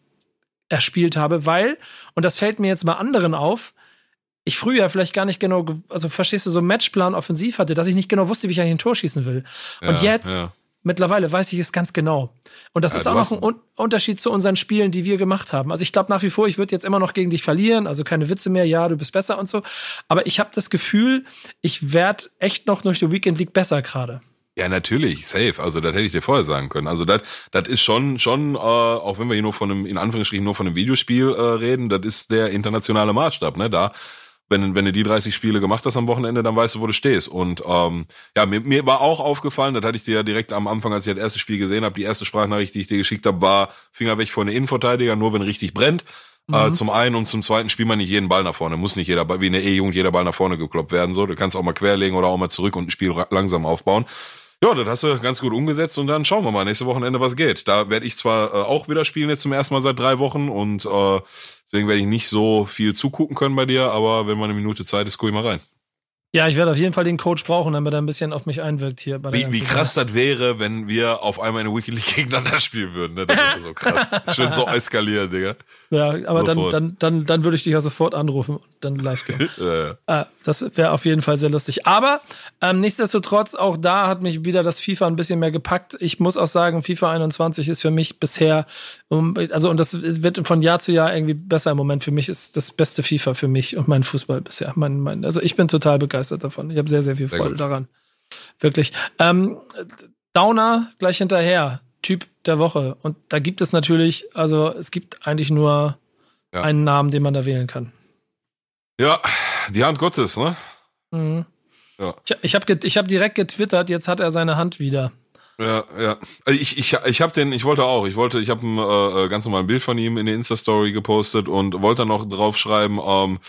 erspielt habe, weil, und das fällt mir jetzt mal anderen auf, ich früher vielleicht gar nicht genau, also verstehst du, so Matchplan offensiv hatte, dass ich nicht genau wusste, wie ich eigentlich ein Tor schießen will. Und ja, jetzt, ja. mittlerweile weiß ich es ganz genau. Und das ja, ist auch noch ein Un Unterschied zu unseren Spielen, die wir gemacht haben. Also ich glaube nach wie vor, ich würde jetzt immer noch gegen dich verlieren, also keine Witze mehr, ja, du bist besser und so. Aber ich habe das Gefühl, ich werde echt noch durch die Weekend League besser gerade. Ja, natürlich, safe. Also das hätte ich dir vorher sagen können. Also das, das ist schon, schon, äh, auch wenn wir hier nur von einem, in Anführungsstrichen nur von einem Videospiel äh, reden, das ist der internationale Maßstab, ne? Da, wenn, wenn du die 30 Spiele gemacht hast am Wochenende, dann weißt du, wo du stehst. Und ähm, ja, mir, mir war auch aufgefallen, das hatte ich dir ja direkt am Anfang, als ich das erste Spiel gesehen habe, die erste Sprachnachricht, die ich dir geschickt habe, war Finger weg von den Innenverteidiger, nur wenn richtig brennt. Äh, mhm. Äh, zum einen und zum zweiten spielt man nicht jeden Ball nach vorne. Muss nicht jeder, wie eine E-Jugend, jeder Ball nach vorne gekloppt werden. So, du kannst auch mal querlegen oder auch mal zurück und ein Spiel langsam aufbauen. Ja, das hast du ganz gut umgesetzt und dann schauen wir mal nächste Wochenende, was geht. Da werde ich zwar äh, auch wieder spielen jetzt zum ersten Mal seit drei Wochen und äh, deswegen werde ich nicht so viel zugucken können bei dir, aber wenn mal eine Minute Zeit ist, guck ich mal rein. Ja, ich werde auf jeden Fall den Coach brauchen, damit er ein bisschen auf mich einwirkt hier. Bei der wie, wie krass das wäre, wenn wir auf einmal eine Wikileaks gegeneinander spielen würden. Ne? Das wäre so krass. Schön so eskalieren, Digga. Ja, aber dann, dann, dann, dann würde ich dich ja sofort anrufen und dann live gehen. ja, ja. Ah, das wäre auf jeden Fall sehr lustig. Aber ähm, nichtsdestotrotz, auch da hat mich wieder das FIFA ein bisschen mehr gepackt. Ich muss auch sagen, FIFA 21 ist für mich bisher, also und das wird von Jahr zu Jahr irgendwie besser im Moment. Für mich ist das beste FIFA für mich und mein Fußball bisher. Mein, mein, also ich bin total begeistert davon. Ich habe sehr, sehr viel Freude sehr daran. Wirklich. Ähm, Downer gleich hinterher. Typ der Woche. Und da gibt es natürlich, also es gibt eigentlich nur ja. einen Namen, den man da wählen kann. Ja, die Hand Gottes, ne? Mhm. Ja. Ich, ich habe ich hab direkt getwittert, jetzt hat er seine Hand wieder. Ja, ja. Also ich, ich, ich habe den, ich wollte auch, ich wollte, ich habe ein äh, ganz normal ein Bild von ihm in der Insta-Story gepostet und wollte noch draufschreiben, ähm,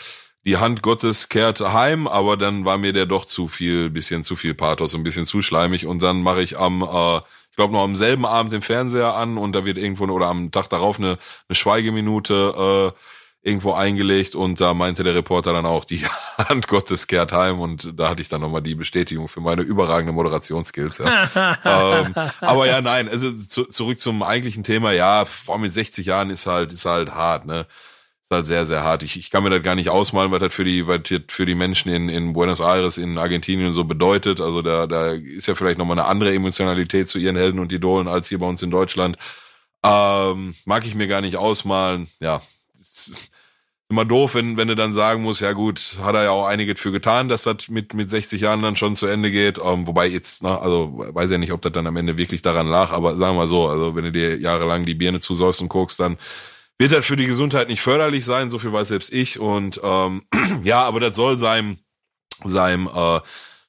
die Hand Gottes kehrt heim, aber dann war mir der doch zu viel, bisschen zu viel Pathos, ein bisschen zu schleimig und dann mache ich am, äh, ich glaube, noch am selben Abend den Fernseher an und da wird irgendwo oder am Tag darauf eine, eine Schweigeminute äh, irgendwo eingelegt und da meinte der Reporter dann auch, die Hand Gottes kehrt heim und da hatte ich dann nochmal die Bestätigung für meine überragende Moderationsskills. Ja. ähm, aber ja, nein, also zu, zurück zum eigentlichen Thema, ja, vor mit 60 Jahren ist halt, ist halt hart, ne? Ist halt sehr, sehr hart. Ich, ich kann mir das gar nicht ausmalen, was das für die, was das für die Menschen in, in Buenos Aires, in Argentinien so bedeutet. Also da, da ist ja vielleicht nochmal eine andere Emotionalität zu ihren Helden und Idolen als hier bei uns in Deutschland. Ähm, mag ich mir gar nicht ausmalen. Ja, immer doof, wenn, wenn du dann sagen musst, ja gut, hat er ja auch einiges für getan, dass das mit, mit 60 Jahren dann schon zu Ende geht. Ähm, wobei jetzt, na, ne, also weiß ja nicht, ob das dann am Ende wirklich daran lag, aber sagen wir mal so, also wenn du dir jahrelang die Birne zusäufst und guckst, dann wird das für die Gesundheit nicht förderlich sein, so viel weiß selbst ich. Und ähm, ja, aber das soll seinem, seinem äh,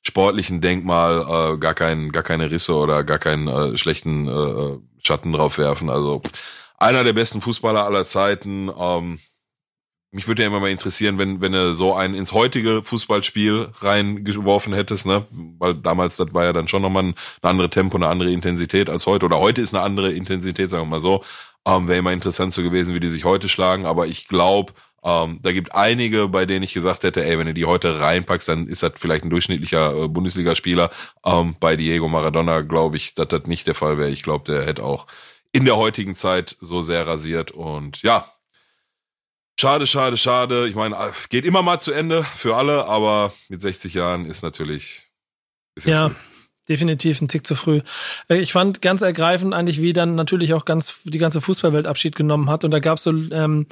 sportlichen Denkmal äh, gar, kein, gar keine Risse oder gar keinen äh, schlechten äh, Schatten drauf werfen. Also einer der besten Fußballer aller Zeiten. Ähm, mich würde ja immer mal interessieren, wenn, wenn du so ein ins heutige Fußballspiel reingeworfen hättest, ne? Weil damals, das war ja dann schon nochmal ein, eine andere Tempo, eine andere Intensität als heute. Oder heute ist eine andere Intensität, sagen wir mal so. Ähm, Wäre immer interessant so gewesen, wie die sich heute schlagen. Aber ich glaube, ähm, da gibt einige, bei denen ich gesagt hätte, ey, wenn du die heute reinpackst, dann ist das vielleicht ein durchschnittlicher äh, Bundesligaspieler. Ähm, bei Diego Maradona glaube ich, dass das nicht der Fall wäre. Ich glaube, der hätte auch in der heutigen Zeit so sehr rasiert. Und ja, Schade, schade, schade. Ich meine, geht immer mal zu Ende für alle, aber mit 60 Jahren ist natürlich. Ja, früh. Definitiv ein Tick zu früh. Äh, ich fand ganz ergreifend eigentlich, wie dann natürlich auch ganz die ganze Fußballwelt Abschied genommen hat. Und da gab es so ähm,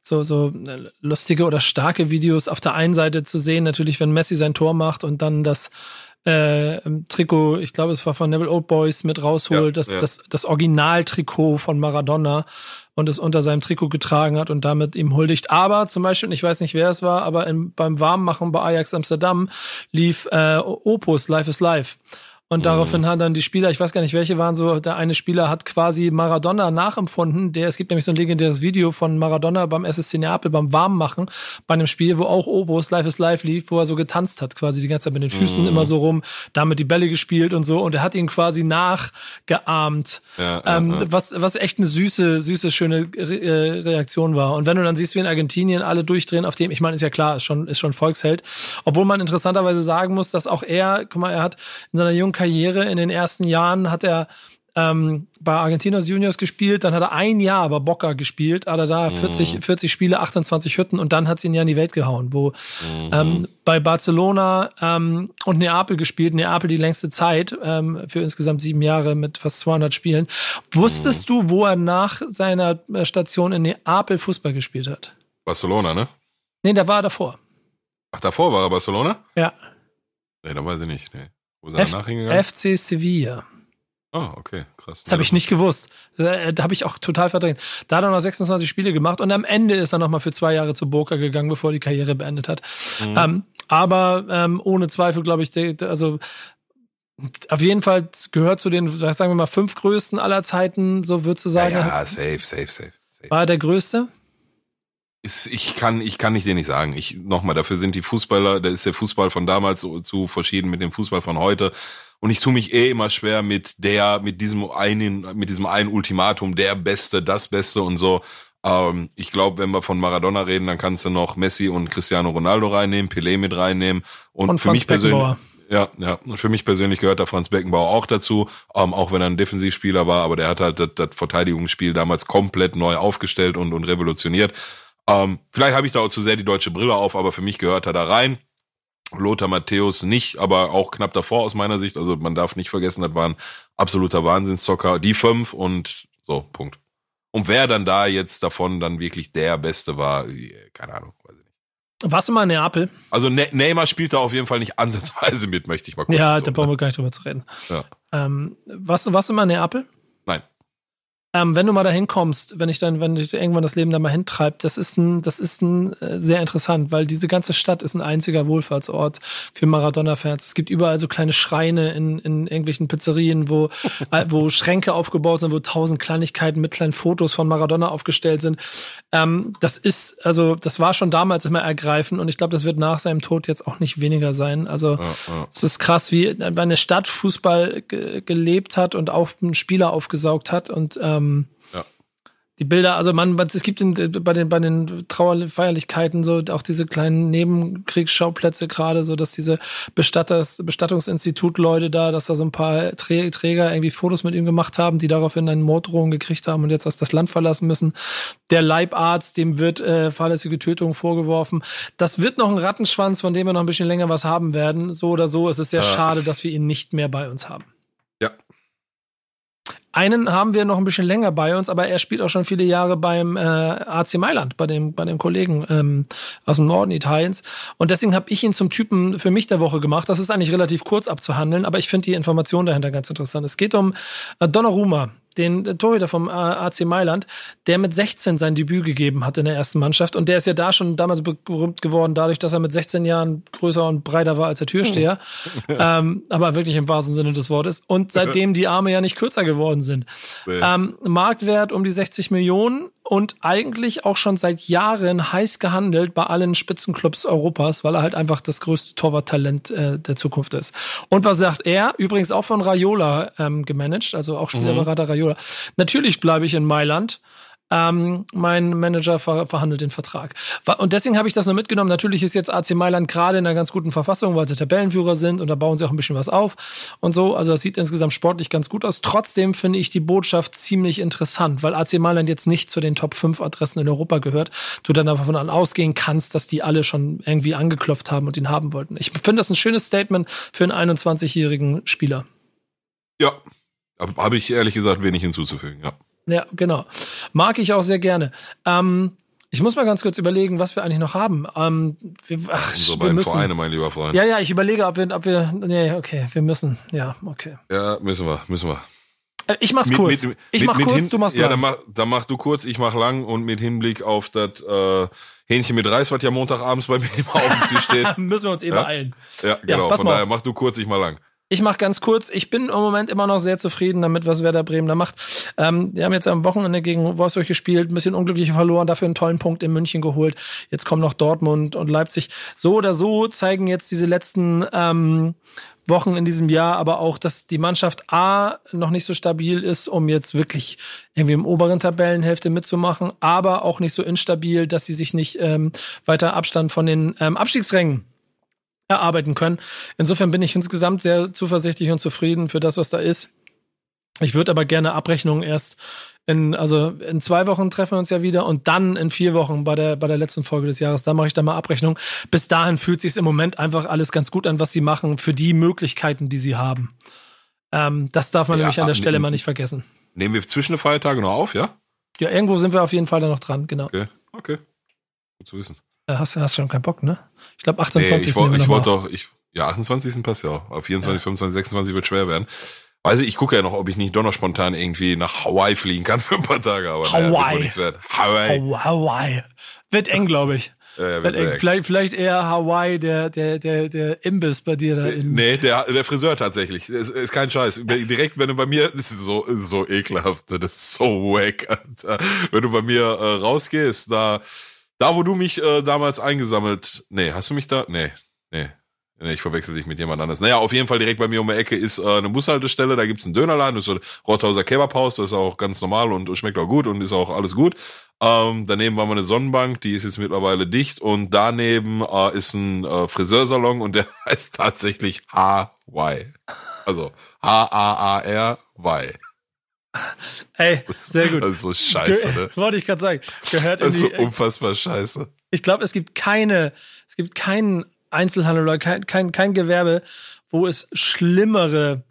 so, so äh, lustige oder starke Videos auf der einen Seite zu sehen, natürlich, wenn Messi sein Tor macht und dann das äh, Trikot, ich glaube, es war von Neville Old Boys mit rausholt, ja, das, ja. das, das Originaltrikot von Maradona und es unter seinem Trikot getragen hat und damit ihm huldigt. Aber zum Beispiel, ich weiß nicht, wer es war, aber in, beim Warmmachen bei Ajax Amsterdam lief äh, Opus Life is Life. Und mhm. daraufhin haben dann die Spieler, ich weiß gar nicht, welche waren so, der eine Spieler hat quasi Maradona nachempfunden. Der, es gibt nämlich so ein legendäres Video von Maradona beim SSC Neapel beim Warmmachen bei einem Spiel, wo auch Obos Life is Life lief, wo er so getanzt hat, quasi die ganze Zeit mit den Füßen mhm. immer so rum, damit die Bälle gespielt und so. Und er hat ihn quasi nachgeahmt. Ja, ähm, ja, ja. Was, was echt eine süße, süße, schöne Re äh, Reaktion war. Und wenn du dann siehst, wie in Argentinien alle durchdrehen auf dem, ich meine, ist ja klar, ist schon, ist schon Volksheld. Obwohl man interessanterweise sagen muss, dass auch er, guck mal, er hat in seiner jungen Karriere in den ersten Jahren hat er ähm, bei Argentinos Juniors gespielt, dann hat er ein Jahr bei Boca gespielt, aber da 40, mhm. 40 Spiele, 28 Hütten und dann hat sie ihn ja in die Welt gehauen, wo mhm. ähm, bei Barcelona ähm, und Neapel gespielt, Neapel die längste Zeit ähm, für insgesamt sieben Jahre mit fast 200 Spielen. Wusstest mhm. du, wo er nach seiner äh, Station in Neapel Fußball gespielt hat? Barcelona, ne? Nee, da war er davor. Ach, davor war er Barcelona? Ja. Nee, da weiß ich nicht, nee. Wo ist er F hingegangen? FC Sevilla. Ah, oh, okay, krass. Das habe ich nicht gewusst. Da, da habe ich auch total verdrängt. Da hat er noch 26 Spiele gemacht und am Ende ist er noch mal für zwei Jahre zu Boca gegangen, bevor er die Karriere beendet hat. Mhm. Ähm, aber ähm, ohne Zweifel, glaube ich, also auf jeden Fall gehört zu den, sagen wir mal, fünf größten aller Zeiten, so würdest du sagen. Ja, ja safe, safe, safe, safe. War er der größte? Ist, ich kann, ich kann nicht dir nicht sagen. Ich, nochmal, dafür sind die Fußballer, da ist der Fußball von damals zu, zu verschieden mit dem Fußball von heute. Und ich tue mich eh immer schwer mit der, mit diesem einen, mit diesem einen Ultimatum, der Beste, das Beste und so. Ähm, ich glaube, wenn wir von Maradona reden, dann kannst du noch Messi und Cristiano Ronaldo reinnehmen, Pelé mit reinnehmen. Und, und für mich persönlich. Ja, ja. Und für mich persönlich gehört da Franz Beckenbauer auch dazu, ähm, auch wenn er ein Defensivspieler war, aber der hat halt das, das Verteidigungsspiel damals komplett neu aufgestellt und, und revolutioniert. Ähm, vielleicht habe ich da auch zu sehr die deutsche Brille auf, aber für mich gehört er da rein. Lothar Matthäus nicht, aber auch knapp davor aus meiner Sicht. Also man darf nicht vergessen, das war ein absoluter Wahnsinnszocker. Die fünf und so, Punkt. Und wer dann da jetzt davon dann wirklich der Beste war, keine Ahnung, weiß ich nicht. Warst du mal in Neapel? Also ne Neymar spielt da auf jeden Fall nicht ansatzweise mit, möchte ich mal kurz Ja, da brauchen wir gar nicht drüber zu reden. Ja. Ähm, warst, warst du mal in Neapel? Nein. Ähm, wenn du mal dahin kommst, wenn ich dann, wenn dich irgendwann das Leben da mal hintreibt, das ist ein, das ist ein äh, sehr interessant, weil diese ganze Stadt ist ein einziger Wohlfahrtsort für Maradona-Fans. Es gibt überall so kleine Schreine in, in irgendwelchen Pizzerien, wo, äh, wo Schränke aufgebaut sind, wo tausend Kleinigkeiten mit kleinen Fotos von Maradona aufgestellt sind. Ähm, das ist, also, das war schon damals immer ergreifend und ich glaube, das wird nach seinem Tod jetzt auch nicht weniger sein. Also, ja, ja. es ist krass, wie eine Stadt Fußball gelebt hat und auch einen Spieler aufgesaugt hat und ähm, ähm, ja. Die Bilder, also man, es gibt in, bei den bei den Trauerfeierlichkeiten so auch diese kleinen Nebenkriegsschauplätze gerade, so dass diese Bestatters, Bestattungsinstitut-Leute da, dass da so ein paar Träger irgendwie Fotos mit ihm gemacht haben, die daraufhin eine Morddrohung gekriegt haben und jetzt aus das Land verlassen müssen. Der Leibarzt, dem wird äh, fahrlässige Tötung vorgeworfen. Das wird noch ein Rattenschwanz, von dem wir noch ein bisschen länger was haben werden. So oder so ist es sehr ja. schade, dass wir ihn nicht mehr bei uns haben. Einen haben wir noch ein bisschen länger bei uns, aber er spielt auch schon viele Jahre beim äh, AC Mailand, bei dem, bei dem Kollegen ähm, aus dem Norden Italiens. Und deswegen habe ich ihn zum Typen für mich der Woche gemacht. Das ist eigentlich relativ kurz abzuhandeln, aber ich finde die Information dahinter ganz interessant. Es geht um äh, Donnarumma, den Torhüter vom AC Mailand, der mit 16 sein Debüt gegeben hat in der ersten Mannschaft. Und der ist ja da schon damals berühmt geworden, dadurch, dass er mit 16 Jahren größer und breiter war als der Türsteher. Hm. ähm, aber wirklich im wahrsten Sinne des Wortes. Und seitdem die Arme ja nicht kürzer geworden sind. Ähm, Marktwert um die 60 Millionen und eigentlich auch schon seit Jahren heiß gehandelt bei allen Spitzenclubs Europas, weil er halt einfach das größte Torwarttalent äh, der Zukunft ist. Und was sagt er? Übrigens auch von Raiola ähm, gemanagt, also auch Spielerberater mhm. Raiola. Natürlich bleibe ich in Mailand ähm, mein Manager ver verhandelt den Vertrag. Und deswegen habe ich das nur mitgenommen. Natürlich ist jetzt AC Mailand gerade in einer ganz guten Verfassung, weil sie Tabellenführer sind und da bauen sie auch ein bisschen was auf und so. Also das sieht insgesamt sportlich ganz gut aus. Trotzdem finde ich die Botschaft ziemlich interessant, weil AC Mailand jetzt nicht zu den Top 5 Adressen in Europa gehört. Du dann davon ausgehen kannst, dass die alle schon irgendwie angeklopft haben und ihn haben wollten. Ich finde das ein schönes Statement für einen 21-jährigen Spieler. Ja, habe ich ehrlich gesagt wenig hinzuzufügen, ja. Ja, genau. Mag ich auch sehr gerne. Ähm, ich muss mal ganz kurz überlegen, was wir eigentlich noch haben. Ähm, wir, ach, so wir müssen. Vereine, mein lieber Freund. Ja, ja, ich überlege, ob wir, ob wir, nee, okay, wir müssen. Ja, okay. Ja, müssen wir, müssen wir. Äh, ich mach's mit, kurz. Mit, ich mit, mach kurz, hin, du machst lang. Ja, dann mach, dann mach du kurz, ich mach lang und mit Hinblick auf das äh, Hähnchen mit Reis, was ja Montagabends bei mir immer auf dem Tisch steht. müssen wir uns eh ja? beeilen. Ja, genau. Ja, Von daher mach du kurz, ich mach lang. Ich mache ganz kurz. Ich bin im Moment immer noch sehr zufrieden damit, was Werder Bremen da macht. Ähm, die haben jetzt am Wochenende gegen Wolfsburg gespielt, ein bisschen unglücklich verloren, dafür einen tollen Punkt in München geholt. Jetzt kommen noch Dortmund und Leipzig. So oder so zeigen jetzt diese letzten ähm, Wochen in diesem Jahr, aber auch, dass die Mannschaft A noch nicht so stabil ist, um jetzt wirklich irgendwie im oberen Tabellenhälfte mitzumachen, aber auch nicht so instabil, dass sie sich nicht ähm, weiter Abstand von den ähm, Abstiegsrängen erarbeiten können. Insofern bin ich insgesamt sehr zuversichtlich und zufrieden für das, was da ist. Ich würde aber gerne Abrechnungen erst in, also in zwei Wochen treffen wir uns ja wieder und dann in vier Wochen bei der, bei der letzten Folge des Jahres. Da mache ich dann mal Abrechnung. Bis dahin fühlt sich im Moment einfach alles ganz gut an, was sie machen, für die Möglichkeiten, die sie haben. Ähm, das darf man ja, nämlich an der Stelle mal nicht vergessen. Nehmen wir zwischen den Feiertagen noch auf, ja? Ja, irgendwo sind wir auf jeden Fall da noch dran, genau. Okay, okay. Gut zu wissen. Hast, hast schon keinen Bock, ne? Ich glaube 28. Nee, ich, wollte ich wollte doch, ich, ja, 28. passt ja auch. Auf 24, ja. 25, 26 wird schwer werden. Weiß ich, ich gucke ja noch, ob ich nicht doch noch spontan irgendwie nach Hawaii fliegen kann für ein paar Tage, aber Hawaii. Naja, wird. Hawaii. Hawaii. Wird eng, glaube ich. Ja, wird eng. Vielleicht, vielleicht eher Hawaii, der, der, der, der Imbiss bei dir da. In nee, der, der Friseur tatsächlich. Ist, ist kein Scheiß. Direkt, wenn du bei mir, das ist so, so ekelhaft, das ist so wack, Alter. Wenn du bei mir äh, rausgehst, da, da, wo du mich äh, damals eingesammelt, nee, hast du mich da? Nee, nee. Nee, ich verwechsel dich mit jemand anders. Naja, auf jeden Fall direkt bei mir um die Ecke ist äh, eine Bushaltestelle, da gibt's einen Dönerladen, das ist so Rothauser Kebabhaus, das ist auch ganz normal und schmeckt auch gut und ist auch alles gut. Ähm, daneben war mal eine Sonnenbank, die ist jetzt mittlerweile dicht und daneben äh, ist ein äh, Friseursalon und der heißt tatsächlich H-Y. Also H-A-A-R-Y. Ey, sehr gut. Das ist so scheiße, ne? Wollte ich gerade sagen. Gehört das ist so unfassbar scheiße. Ich glaube, es gibt keine, es gibt keinen Einzelhandel oder kein, kein, kein Gewerbe, wo es schlimmere,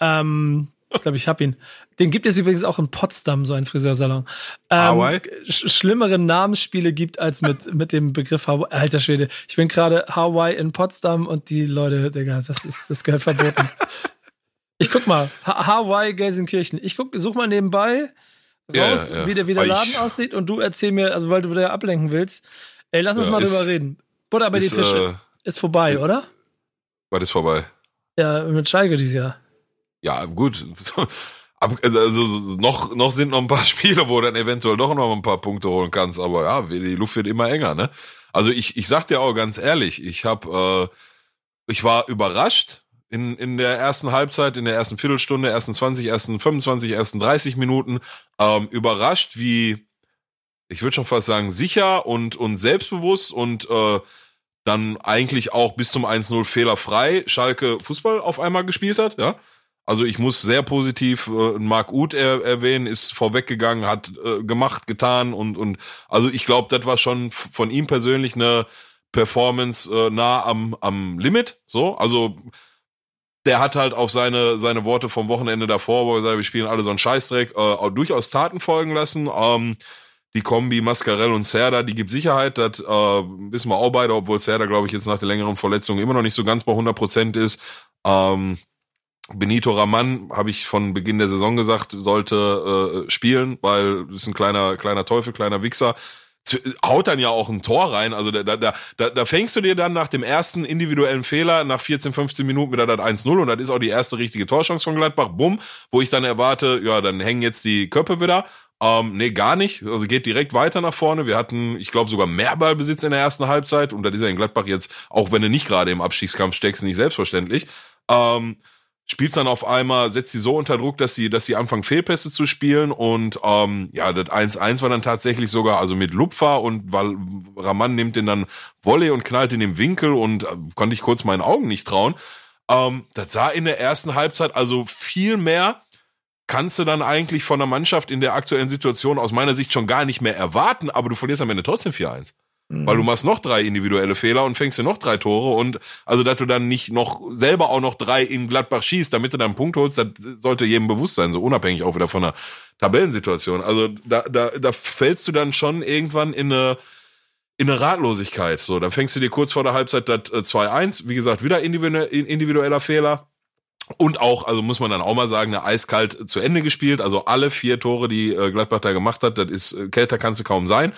ähm, ich glaube, ich habe ihn. Den gibt es übrigens auch in Potsdam, so ein Friseursalon. Ähm, sch schlimmere Namensspiele gibt als mit, mit dem Begriff Hawaii. Alter Schwede, ich bin gerade Hawaii in Potsdam und die Leute, Digga, das ist, das gehört verboten. Ich guck mal, Hawaii Gelsenkirchen. Ich guck, such mal nebenbei raus, ja, ja. wie der, wie der Laden ich, aussieht und du erzähl mir, also weil du wieder ablenken willst. Ey, lass uns mal ist, drüber reden. Butter bei die Fische. Äh, ist vorbei, oder? Was ist vorbei? Ja, mit Schalke dieses Jahr. Ja, gut. Also noch, noch sind noch ein paar Spiele, wo du dann eventuell doch noch ein paar Punkte holen kannst, aber ja, die Luft wird immer enger, ne? Also ich, ich sag dir auch ganz ehrlich, ich habe, äh, ich war überrascht in, in der ersten Halbzeit, in der ersten Viertelstunde, ersten 20, ersten 25, ersten 30 Minuten, ähm, überrascht, wie, ich würde schon fast sagen, sicher und, und selbstbewusst und äh, dann eigentlich auch bis zum 1-0 fehlerfrei Schalke Fußball auf einmal gespielt hat, ja. Also ich muss sehr positiv äh, Marc Uth er, erwähnen, ist vorweggegangen, hat äh, gemacht, getan und und also ich glaube, das war schon von ihm persönlich eine Performance äh, nah am am Limit. So, also der hat halt auf seine seine Worte vom Wochenende davor, wo er sagt, wir spielen alle so einen Scheißdreck, äh, auch durchaus Taten folgen lassen. Ähm, die Kombi Mascarell und Serda, die gibt Sicherheit, das äh, wissen wir auch beide, obwohl Serda, glaube ich, jetzt nach der längeren Verletzung immer noch nicht so ganz bei 100 Prozent ist. Ähm, Benito Raman, habe ich von Beginn der Saison gesagt, sollte äh, spielen, weil das ist ein kleiner, kleiner Teufel, kleiner Wichser. Haut dann ja auch ein Tor rein. Also da, da, da, da fängst du dir dann nach dem ersten individuellen Fehler nach 14, 15 Minuten wieder das 1-0 und das ist auch die erste richtige Torchance von Gladbach. Bumm, wo ich dann erwarte, ja, dann hängen jetzt die Köpfe wieder. Ähm, nee, gar nicht. Also geht direkt weiter nach vorne. Wir hatten, ich glaube, sogar mehr Ballbesitz in der ersten Halbzeit und das ist ja in Gladbach jetzt, auch wenn du nicht gerade im Abstiegskampf steckst, nicht selbstverständlich. Ähm, spielt dann auf einmal, setzt sie so unter Druck, dass sie, dass sie anfangen Fehlpässe zu spielen und ähm, ja, das 1-1 war dann tatsächlich sogar, also mit Lupfer und weil Raman nimmt den dann Volley und knallt in den Winkel und äh, konnte ich kurz meinen Augen nicht trauen. Ähm, das sah in der ersten Halbzeit also viel mehr kannst du dann eigentlich von der Mannschaft in der aktuellen Situation aus meiner Sicht schon gar nicht mehr erwarten, aber du verlierst am Ende trotzdem 4-1. Mhm. Weil du machst noch drei individuelle Fehler und fängst dir noch drei Tore und also, dass du dann nicht noch selber auch noch drei in Gladbach schießt, damit du dann einen Punkt holst, das sollte jedem bewusst sein, so unabhängig auch wieder von der Tabellensituation. Also da, da, da fällst du dann schon irgendwann in eine, in eine Ratlosigkeit. So, dann fängst du dir kurz vor der Halbzeit das 2-1, äh, wie gesagt, wieder individueller Fehler. Und auch, also muss man dann auch mal sagen, eine eiskalt zu Ende gespielt. Also alle vier Tore, die äh, Gladbach da gemacht hat, das ist, äh, kälter kannst du kaum sein.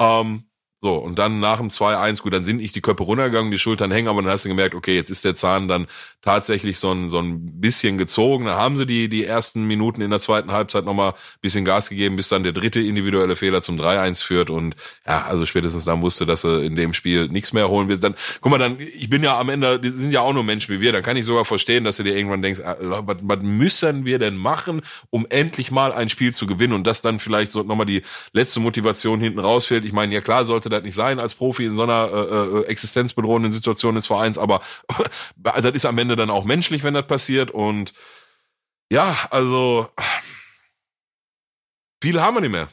Ähm, so, und dann nach dem 2-1, gut, dann sind nicht die Köpfe runtergegangen, die Schultern hängen, aber dann hast du gemerkt, okay, jetzt ist der Zahn dann tatsächlich so ein, so ein bisschen gezogen. Dann haben sie die, die ersten Minuten in der zweiten Halbzeit nochmal bisschen Gas gegeben, bis dann der dritte individuelle Fehler zum 3-1 führt. Und ja, also spätestens dann wusste, dass sie in dem Spiel nichts mehr holen wird. Dann, guck mal, dann, ich bin ja am Ende, die sind ja auch nur Menschen wie wir, dann kann ich sogar verstehen, dass du dir irgendwann denkst, ah, was, was müssen wir denn machen, um endlich mal ein Spiel zu gewinnen und dass dann vielleicht so nochmal die letzte Motivation hinten rausfällt. Ich meine, ja klar sollte das nicht sein als Profi in so einer äh, äh, existenzbedrohenden Situation des Vereins, aber das ist am Ende dann auch menschlich, wenn das passiert. Und ja, also viel haben wir nicht mehr.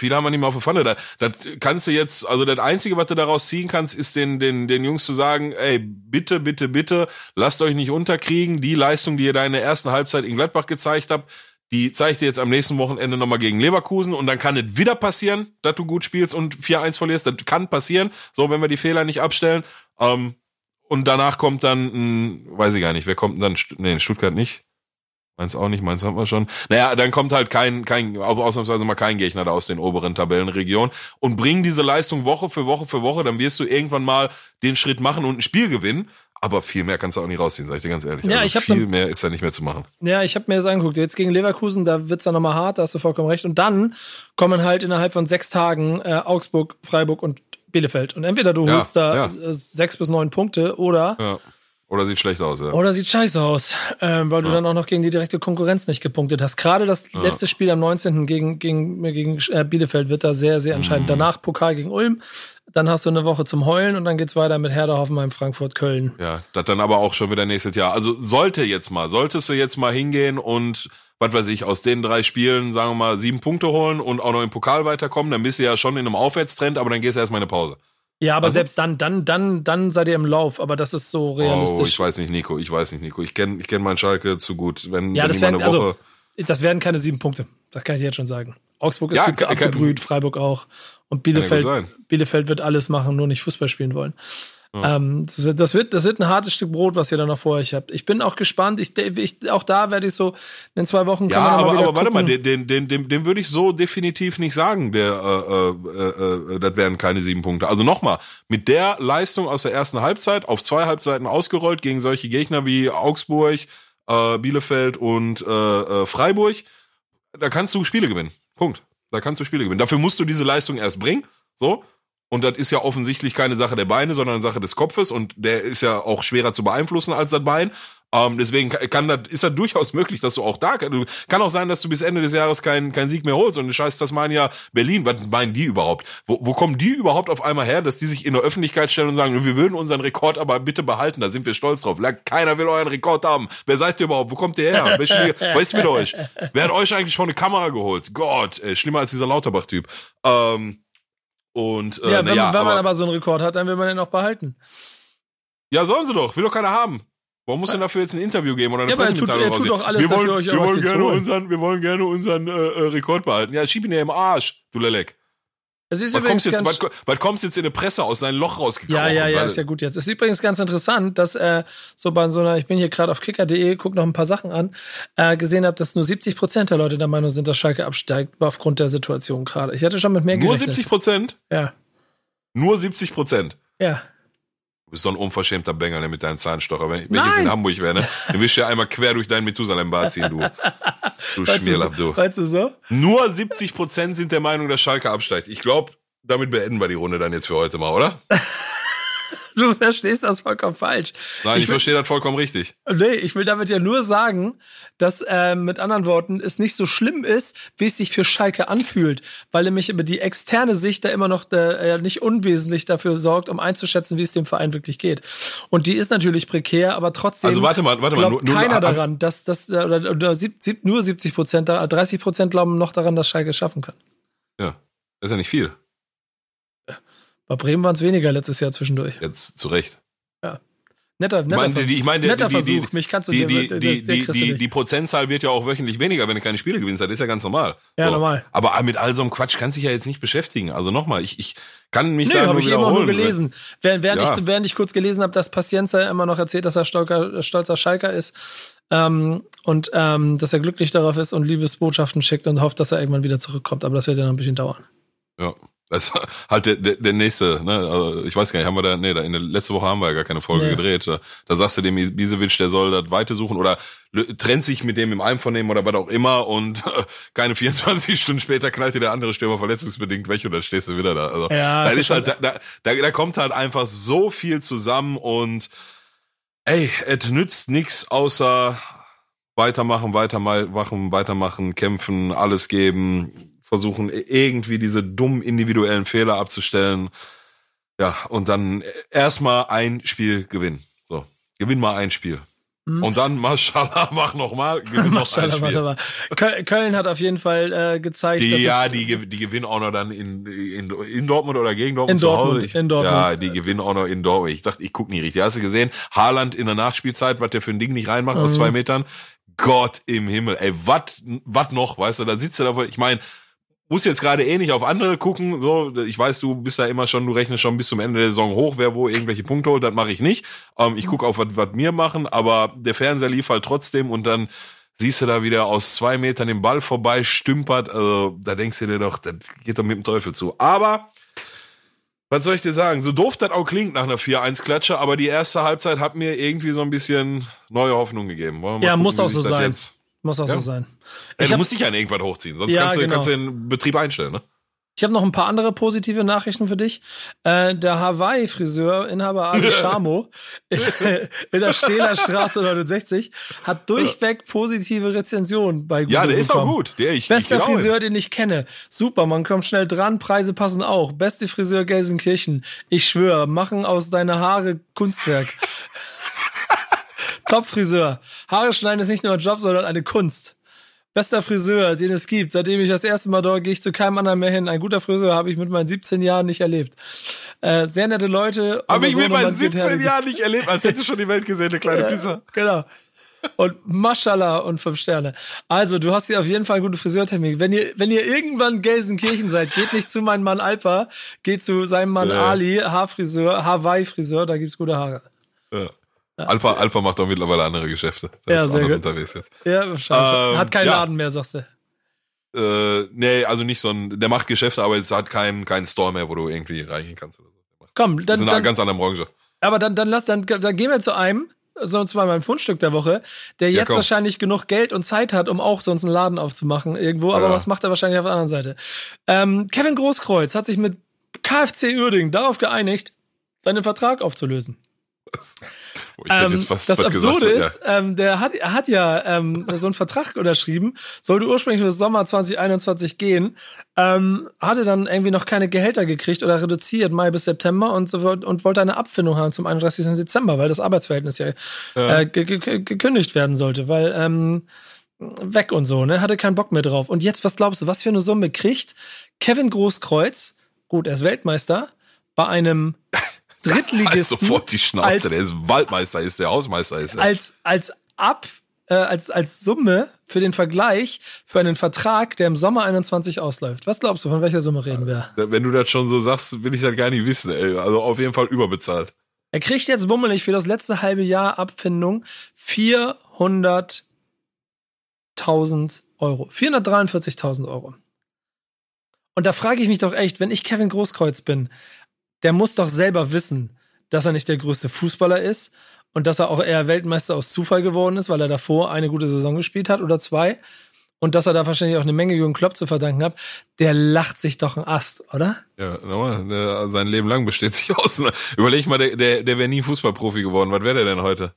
Viel haben wir nicht mehr auf der Pfanne. Das, das kannst du jetzt, also das Einzige, was du daraus ziehen kannst, ist den, den, den Jungs zu sagen, ey, bitte, bitte, bitte, lasst euch nicht unterkriegen. Die Leistung, die ihr da in der ersten Halbzeit in Gladbach gezeigt habt, die zeige ich dir jetzt am nächsten Wochenende nochmal gegen Leverkusen und dann kann es wieder passieren, dass du gut spielst und 4-1 verlierst. Das kann passieren, so wenn wir die Fehler nicht abstellen. Ähm, und danach kommt dann, ein, weiß ich gar nicht, wer kommt dann? Nee, in Stuttgart nicht. Meins auch nicht, meins haben wir schon. Naja, dann kommt halt kein, kein, ausnahmsweise mal kein Gegner da aus den oberen Tabellenregionen und bring diese Leistung Woche für Woche für Woche, dann wirst du irgendwann mal den Schritt machen und ein Spiel gewinnen. Aber viel mehr kannst du auch nicht rausziehen, sag ich dir ganz ehrlich. Ja, also ich viel dann, mehr ist da nicht mehr zu machen. Ja, ich habe mir das angeguckt. Jetzt gegen Leverkusen, da wird's dann nochmal hart, da hast du vollkommen recht. Und dann kommen halt innerhalb von sechs Tagen äh, Augsburg, Freiburg und Bielefeld. Und entweder du holst ja, da ja. Äh, sechs bis neun Punkte oder ja. Oder sieht schlecht aus, ja. Oder sieht scheiße aus, ähm, weil du dann auch noch gegen die direkte Konkurrenz nicht gepunktet hast. Gerade das letzte Spiel am 19. gegen, gegen, gegen äh, Bielefeld wird da sehr, sehr entscheidend. Mhm. Danach Pokal gegen Ulm, dann hast du eine Woche zum Heulen und dann geht's weiter mit Herder Hoffenheim, Frankfurt, Köln. Ja, das dann aber auch schon wieder nächstes Jahr. Also sollte jetzt mal, solltest du jetzt mal hingehen und was weiß ich, aus den drei Spielen, sagen wir mal, sieben Punkte holen und auch noch im Pokal weiterkommen, dann bist du ja schon in einem Aufwärtstrend, aber dann gehst du erstmal in eine Pause. Ja, aber also, selbst dann, dann, dann, dann seid ihr im Lauf, aber das ist so realistisch. Oh, ich weiß nicht, Nico, ich weiß nicht, Nico. Ich kenne ich kenn meinen Schalke zu gut. Wenn, ja, wenn das, werden, also, das werden keine sieben Punkte. Das kann ich jetzt schon sagen. Augsburg ist ja, viel zu abgebrüht, Freiburg auch. Und Bielefeld, Bielefeld wird alles machen, nur nicht Fußball spielen wollen. Ja. Ähm, das, wird, das, wird, das wird ein hartes Stück Brot, was ihr da noch vor euch habt. Ich bin auch gespannt. Ich, ich, auch da werde ich so in zwei Wochen ja, aber, aber warte mal, den, den, den, den, würde ich so definitiv nicht sagen. Der, äh, äh, äh, das wären keine sieben Punkte. Also nochmal, mit der Leistung aus der ersten Halbzeit auf zwei Halbzeiten ausgerollt gegen solche Gegner wie Augsburg, äh, Bielefeld und äh, äh, Freiburg, da kannst du Spiele gewinnen. Punkt. Da kannst du Spiele gewinnen. Dafür musst du diese Leistung erst bringen. So. Und das ist ja offensichtlich keine Sache der Beine, sondern Sache des Kopfes. Und der ist ja auch schwerer zu beeinflussen als das Bein. Ähm, deswegen kann das, ist das durchaus möglich, dass du auch da, du, kann auch sein, dass du bis Ende des Jahres keinen kein Sieg mehr holst und scheiß Tasmania Berlin, was meinen die überhaupt? Wo, wo kommen die überhaupt auf einmal her, dass die sich in der Öffentlichkeit stellen und sagen, wir würden unseren Rekord aber bitte behalten, da sind wir stolz drauf. Keiner will euren Rekord haben. Wer seid ihr überhaupt? Wo kommt ihr her? Was ist mit euch? Wer hat euch eigentlich schon eine Kamera geholt? Gott, ey, schlimmer als dieser Lauterbach-Typ. Ähm, und, äh, ja, wenn, ja, wenn man aber so einen Rekord hat, dann will man den auch behalten. Ja, sollen sie doch. Will doch keiner haben. Warum muss denn dafür jetzt ein Interview geben oder eine ja, Pressemitteilung er tut, er tut doch alles wir wollen, dafür, euch wir wollen gerne unseren, Wir wollen gerne unseren äh, äh, Rekord behalten. Ja, schieb ihn ja im Arsch, du Lelek. Es ist was, kommst jetzt, was, was kommst jetzt in eine Presse aus seinem Loch rausgekrochen? Ja, ja, ja, ist ja gut jetzt. Es ist übrigens ganz interessant, dass äh, so bei so einer, ich bin hier gerade auf kicker.de, guck noch ein paar Sachen an, äh, gesehen habe, dass nur 70 Prozent der Leute der Meinung sind, dass Schalke absteigt aufgrund der Situation gerade. Ich hatte schon mit mehr gerechnet. Nur 70 Prozent? Ja. Nur 70 Prozent? Ja. Du bist so ein unverschämter Bengel mit deinem Zahnstocher. Wenn, wenn ich jetzt in Hamburg wäre, ne, dann wirst du ja einmal quer durch dein Methusalem-Bad ziehen, du. Du Schmierlapp, du. Weißt du so? Nur 70 Prozent sind der Meinung, dass Schalke absteigt. Ich glaube, damit beenden wir die Runde dann jetzt für heute mal, oder? du verstehst das vollkommen falsch. Nein, ich, ich verstehe das vollkommen richtig. Nee, ich will damit ja nur sagen, dass äh, mit anderen Worten es nicht so schlimm ist, wie es sich für Schalke anfühlt, weil nämlich über die externe Sicht da immer noch äh, nicht unwesentlich dafür sorgt, um einzuschätzen, wie es dem Verein wirklich geht. Und die ist natürlich prekär, aber trotzdem also warte mal, warte mal, glaubt nur, nur, keiner nur, daran, dass das oder, oder sieb, sieb, nur 70 Prozent, 30 Prozent glauben noch daran, dass Schalke es schaffen kann. Ja, das ist ja nicht viel. Bei Bremen waren es weniger letztes Jahr zwischendurch. Jetzt zu Recht. Ja. Netter, netter, ich meine, die, ich meine, netter die, Versuch. Die, Mich kannst du die, die, die, die, die, die Prozentzahl wird ja auch wöchentlich weniger, wenn du keine Spiele gewinnst. Das ist ja ganz normal. Ja, so. normal. Aber mit all so einem Quatsch kannst du dich ja jetzt nicht beschäftigen. Also nochmal, ich, ich kann mich nee, da nur nur ich eben auch nur gelesen. Während, während, ja. ich, während ich kurz gelesen habe, dass Pacienza immer noch erzählt, dass er stolzer, stolzer Schalker ist ähm, und ähm, dass er glücklich darauf ist und Liebesbotschaften schickt und hofft, dass er irgendwann wieder zurückkommt. Aber das wird ja noch ein bisschen dauern. Ja. Das ist halt der, der, der nächste, ne? Also ich weiß gar nicht, haben wir da, nee, da in der letzte Woche haben wir ja gar keine Folge nee. gedreht. Da, da sagst du dem Bisevic, der soll das Weite suchen oder trennt sich mit dem im Einvernehmen oder was auch immer und äh, keine 24 Stunden später knallt dir der andere Stürmer verletzungsbedingt weg und dann stehst du wieder da. Also ja, da ist halt, da, da, da kommt halt einfach so viel zusammen und ey, es nützt nix außer weitermachen, weitermachen, weitermachen, kämpfen, alles geben versuchen irgendwie diese dummen individuellen Fehler abzustellen. Ja, und dann erstmal ein Spiel gewinnen. So, gewinn mal ein Spiel. Mhm. Und dann, Maschallah, mach nochmal, gewinn noch ein Spiel. Köln hat auf jeden Fall äh, gezeigt, die, dass Ja, die, die gewinnen auch noch dann in, in, in Dortmund oder gegen Dortmund in zu Dortmund, Hause. in Dortmund. Ja, die gewinnen auch noch in Dortmund. Ich dachte, ich guck nie richtig. Hast du gesehen? Haaland in der Nachspielzeit, was der für ein Ding nicht reinmacht mhm. aus zwei Metern? Gott im Himmel. Ey, was noch, weißt du, da sitzt er da, ich meine, muss jetzt gerade eh nicht auf andere gucken. So, ich weiß, du bist da immer schon, du rechnest schon bis zum Ende der Saison hoch, wer wo irgendwelche Punkte holt, das mache ich nicht. Ähm, ich gucke auf, was wir machen, aber der Fernseher lief halt trotzdem und dann siehst du da wieder aus zwei Metern den Ball vorbei, stümpert. Also, da denkst du dir doch, das geht doch mit dem Teufel zu. Aber was soll ich dir sagen? So doof das auch klingt nach einer 4-1-Klatsche, aber die erste Halbzeit hat mir irgendwie so ein bisschen neue Hoffnung gegeben. ja, gucken, muss auch so sein. Jetzt muss auch ja? so sein. Ey, du musst dich ja irgendwann hochziehen, sonst ja, kannst, du, genau. kannst du den Betrieb einstellen, ne? Ich habe noch ein paar andere positive Nachrichten für dich. Äh, der Hawaii-Friseur, Inhaber Ali Shamo, in, der Stehler Straße 69, hat durchweg positive Rezensionen bei Google Ja, der ist auch gut. Der, ich, Bester ich Friseur, den ich kenne. Super, man kommt schnell dran, Preise passen auch. Beste Friseur Gelsenkirchen. Ich schwöre, machen aus deiner Haare Kunstwerk. Top-Friseur. Haare schneiden ist nicht nur ein Job, sondern eine Kunst. Bester Friseur, den es gibt. Seitdem ich das erste Mal dort gehe ich zu keinem anderen mehr hin. Ein guter Friseur habe ich mit meinen 17 Jahren nicht erlebt. Äh, sehr nette Leute. Habe ich mit meinen 17 Jahren nicht erlebt, als hätte schon die Welt gesehen, eine kleine Pisser. Genau. und Maschallah und fünf Sterne. Also, du hast hier auf jeden Fall einen guten Friseurtermin. Wenn ihr, wenn ihr irgendwann Gelsenkirchen seid, geht nicht zu meinem Mann Alpa, geht zu seinem Mann ja. Ali, Haarfriseur, Hawaii-Friseur, da gibt's gute Haare. Ja. Alpha, Alpha macht auch mittlerweile andere Geschäfte. Der ja, ist sehr gut. unterwegs jetzt. Ja, wahrscheinlich. Ähm, Hat keinen ja. Laden mehr, sagst du. Äh, nee, also nicht so ein, der macht Geschäfte, aber es hat keinen keinen Store mehr, wo du irgendwie reingehen kannst oder so. Komm, dann. Das ist in einer ganz anderen Branche. Aber dann, dann lass, dann, dann gehen wir zu einem, sonst mal mein Fundstück der Woche, der jetzt ja, wahrscheinlich genug Geld und Zeit hat, um auch sonst einen Laden aufzumachen irgendwo, aber ja. was macht er wahrscheinlich auf der anderen Seite? Ähm, Kevin Großkreuz hat sich mit KfC Uerdingen darauf geeinigt, seinen Vertrag aufzulösen. Ähm, das Absurde ist, ja. ähm, der hat, er hat ja ähm, so einen Vertrag unterschrieben, sollte ursprünglich bis Sommer 2021 gehen, ähm, hatte dann irgendwie noch keine Gehälter gekriegt oder reduziert, Mai bis September und, und wollte eine Abfindung haben zum 31. Dezember, weil das Arbeitsverhältnis ja, ja. Äh, gekündigt werden sollte, weil ähm, weg und so, ne, hatte keinen Bock mehr drauf. Und jetzt, was glaubst du, was für eine Summe kriegt Kevin Großkreuz? Gut, er ist Weltmeister bei einem Drittligisten. Halt sofort die Schnauze, als, der ist Waldmeister ist, der Hausmeister ist. Ja. Als, als ab, äh, als, als Summe für den Vergleich für einen Vertrag, der im Sommer 21 ausläuft. Was glaubst du, von welcher Summe reden wir? Wenn du das schon so sagst, will ich das gar nicht wissen, ey. Also auf jeden Fall überbezahlt. Er kriegt jetzt bummelig für das letzte halbe Jahr Abfindung 400.000 Euro. 443.000 Euro. Und da frage ich mich doch echt, wenn ich Kevin Großkreuz bin, der muss doch selber wissen, dass er nicht der größte Fußballer ist und dass er auch eher Weltmeister aus Zufall geworden ist, weil er davor eine gute Saison gespielt hat oder zwei und dass er da wahrscheinlich auch eine Menge Jürgen Klopp zu verdanken hat, der lacht sich doch ein Ast, oder? Ja, der, sein Leben lang besteht sich aus. Ne? Überleg mal, der, der, der wäre nie Fußballprofi geworden. Was wäre der denn heute?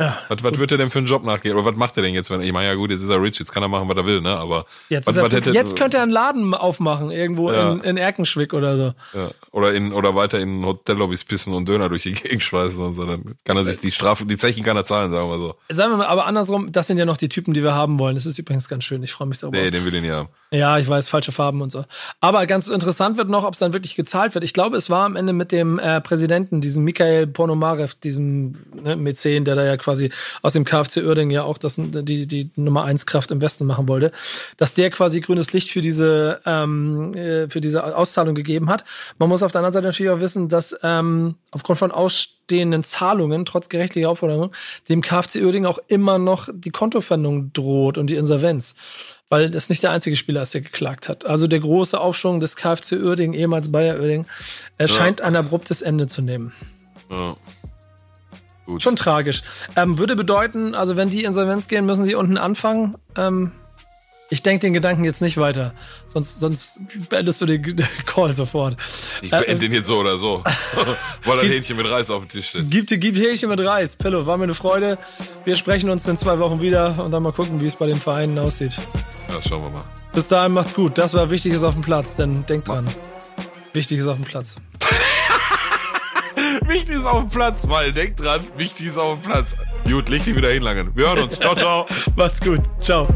Ja, was, was wird er denn für einen Job nachgehen? Oder was macht er denn jetzt? Wenn, ich meine, ja gut, jetzt ist er rich, jetzt kann er machen, was er will, ne? Aber jetzt, was, was hätte, jetzt könnte er einen Laden aufmachen, irgendwo ja. in, in Erkenschwick oder so. Ja. Oder in oder weiter in Hotellobbys pissen und Döner durch die Gegend schmeißen und so. Dann kann er sich die Strafe, die Zechen kann er zahlen, sagen wir so. Sagen wir mal, aber andersrum, das sind ja noch die Typen, die wir haben wollen. Das ist übrigens ganz schön. Ich freue mich darüber. Nee, den will ich nicht haben. Ja, ich weiß, falsche Farben und so. Aber ganz interessant wird noch, ob es dann wirklich gezahlt wird. Ich glaube, es war am Ende mit dem äh, Präsidenten, diesem Mikhail Ponomarev, diesem ne, Mäzen, der da ja quasi aus dem KfC Uerdingen ja auch das, die, die Nummer eins Kraft im Westen machen wollte, dass der quasi grünes Licht für diese, ähm, äh, für diese Auszahlung gegeben hat. Man muss auf der anderen Seite natürlich auch wissen, dass ähm, aufgrund von ausstehenden Zahlungen, trotz gerechtlicher Aufforderung, dem KfC Uerdingen auch immer noch die Kontofendung droht und die Insolvenz weil das nicht der einzige Spieler ist, der geklagt hat. Also der große Aufschwung des KfC Uerdingen, ehemals Bayer Uerdingen, er scheint ein abruptes Ende zu nehmen. Ja. Gut. Schon tragisch. Ähm, würde bedeuten, also wenn die Insolvenz gehen, müssen sie unten anfangen. Ähm, ich denke den Gedanken jetzt nicht weiter, sonst, sonst beendest du den Call sofort. Ich beende äh, den jetzt so oder so, weil ein Hähnchen mit Reis auf dem Tisch steht. Gibt, gibt Hähnchen mit Reis. Pillow, war mir eine Freude. Wir sprechen uns in zwei Wochen wieder und dann mal gucken, wie es bei den Vereinen aussieht. Ja, schauen wir mal. Bis dahin macht's gut. Das war Wichtiges auf dem Platz, denn denkt dran. Wichtiges auf dem Platz. Wichtiges auf dem Platz, weil denkt dran, Wichtiges auf dem Platz. Gut, leg dich wieder hin, langen. Wir hören uns. Ciao, ciao. Macht's gut. Ciao.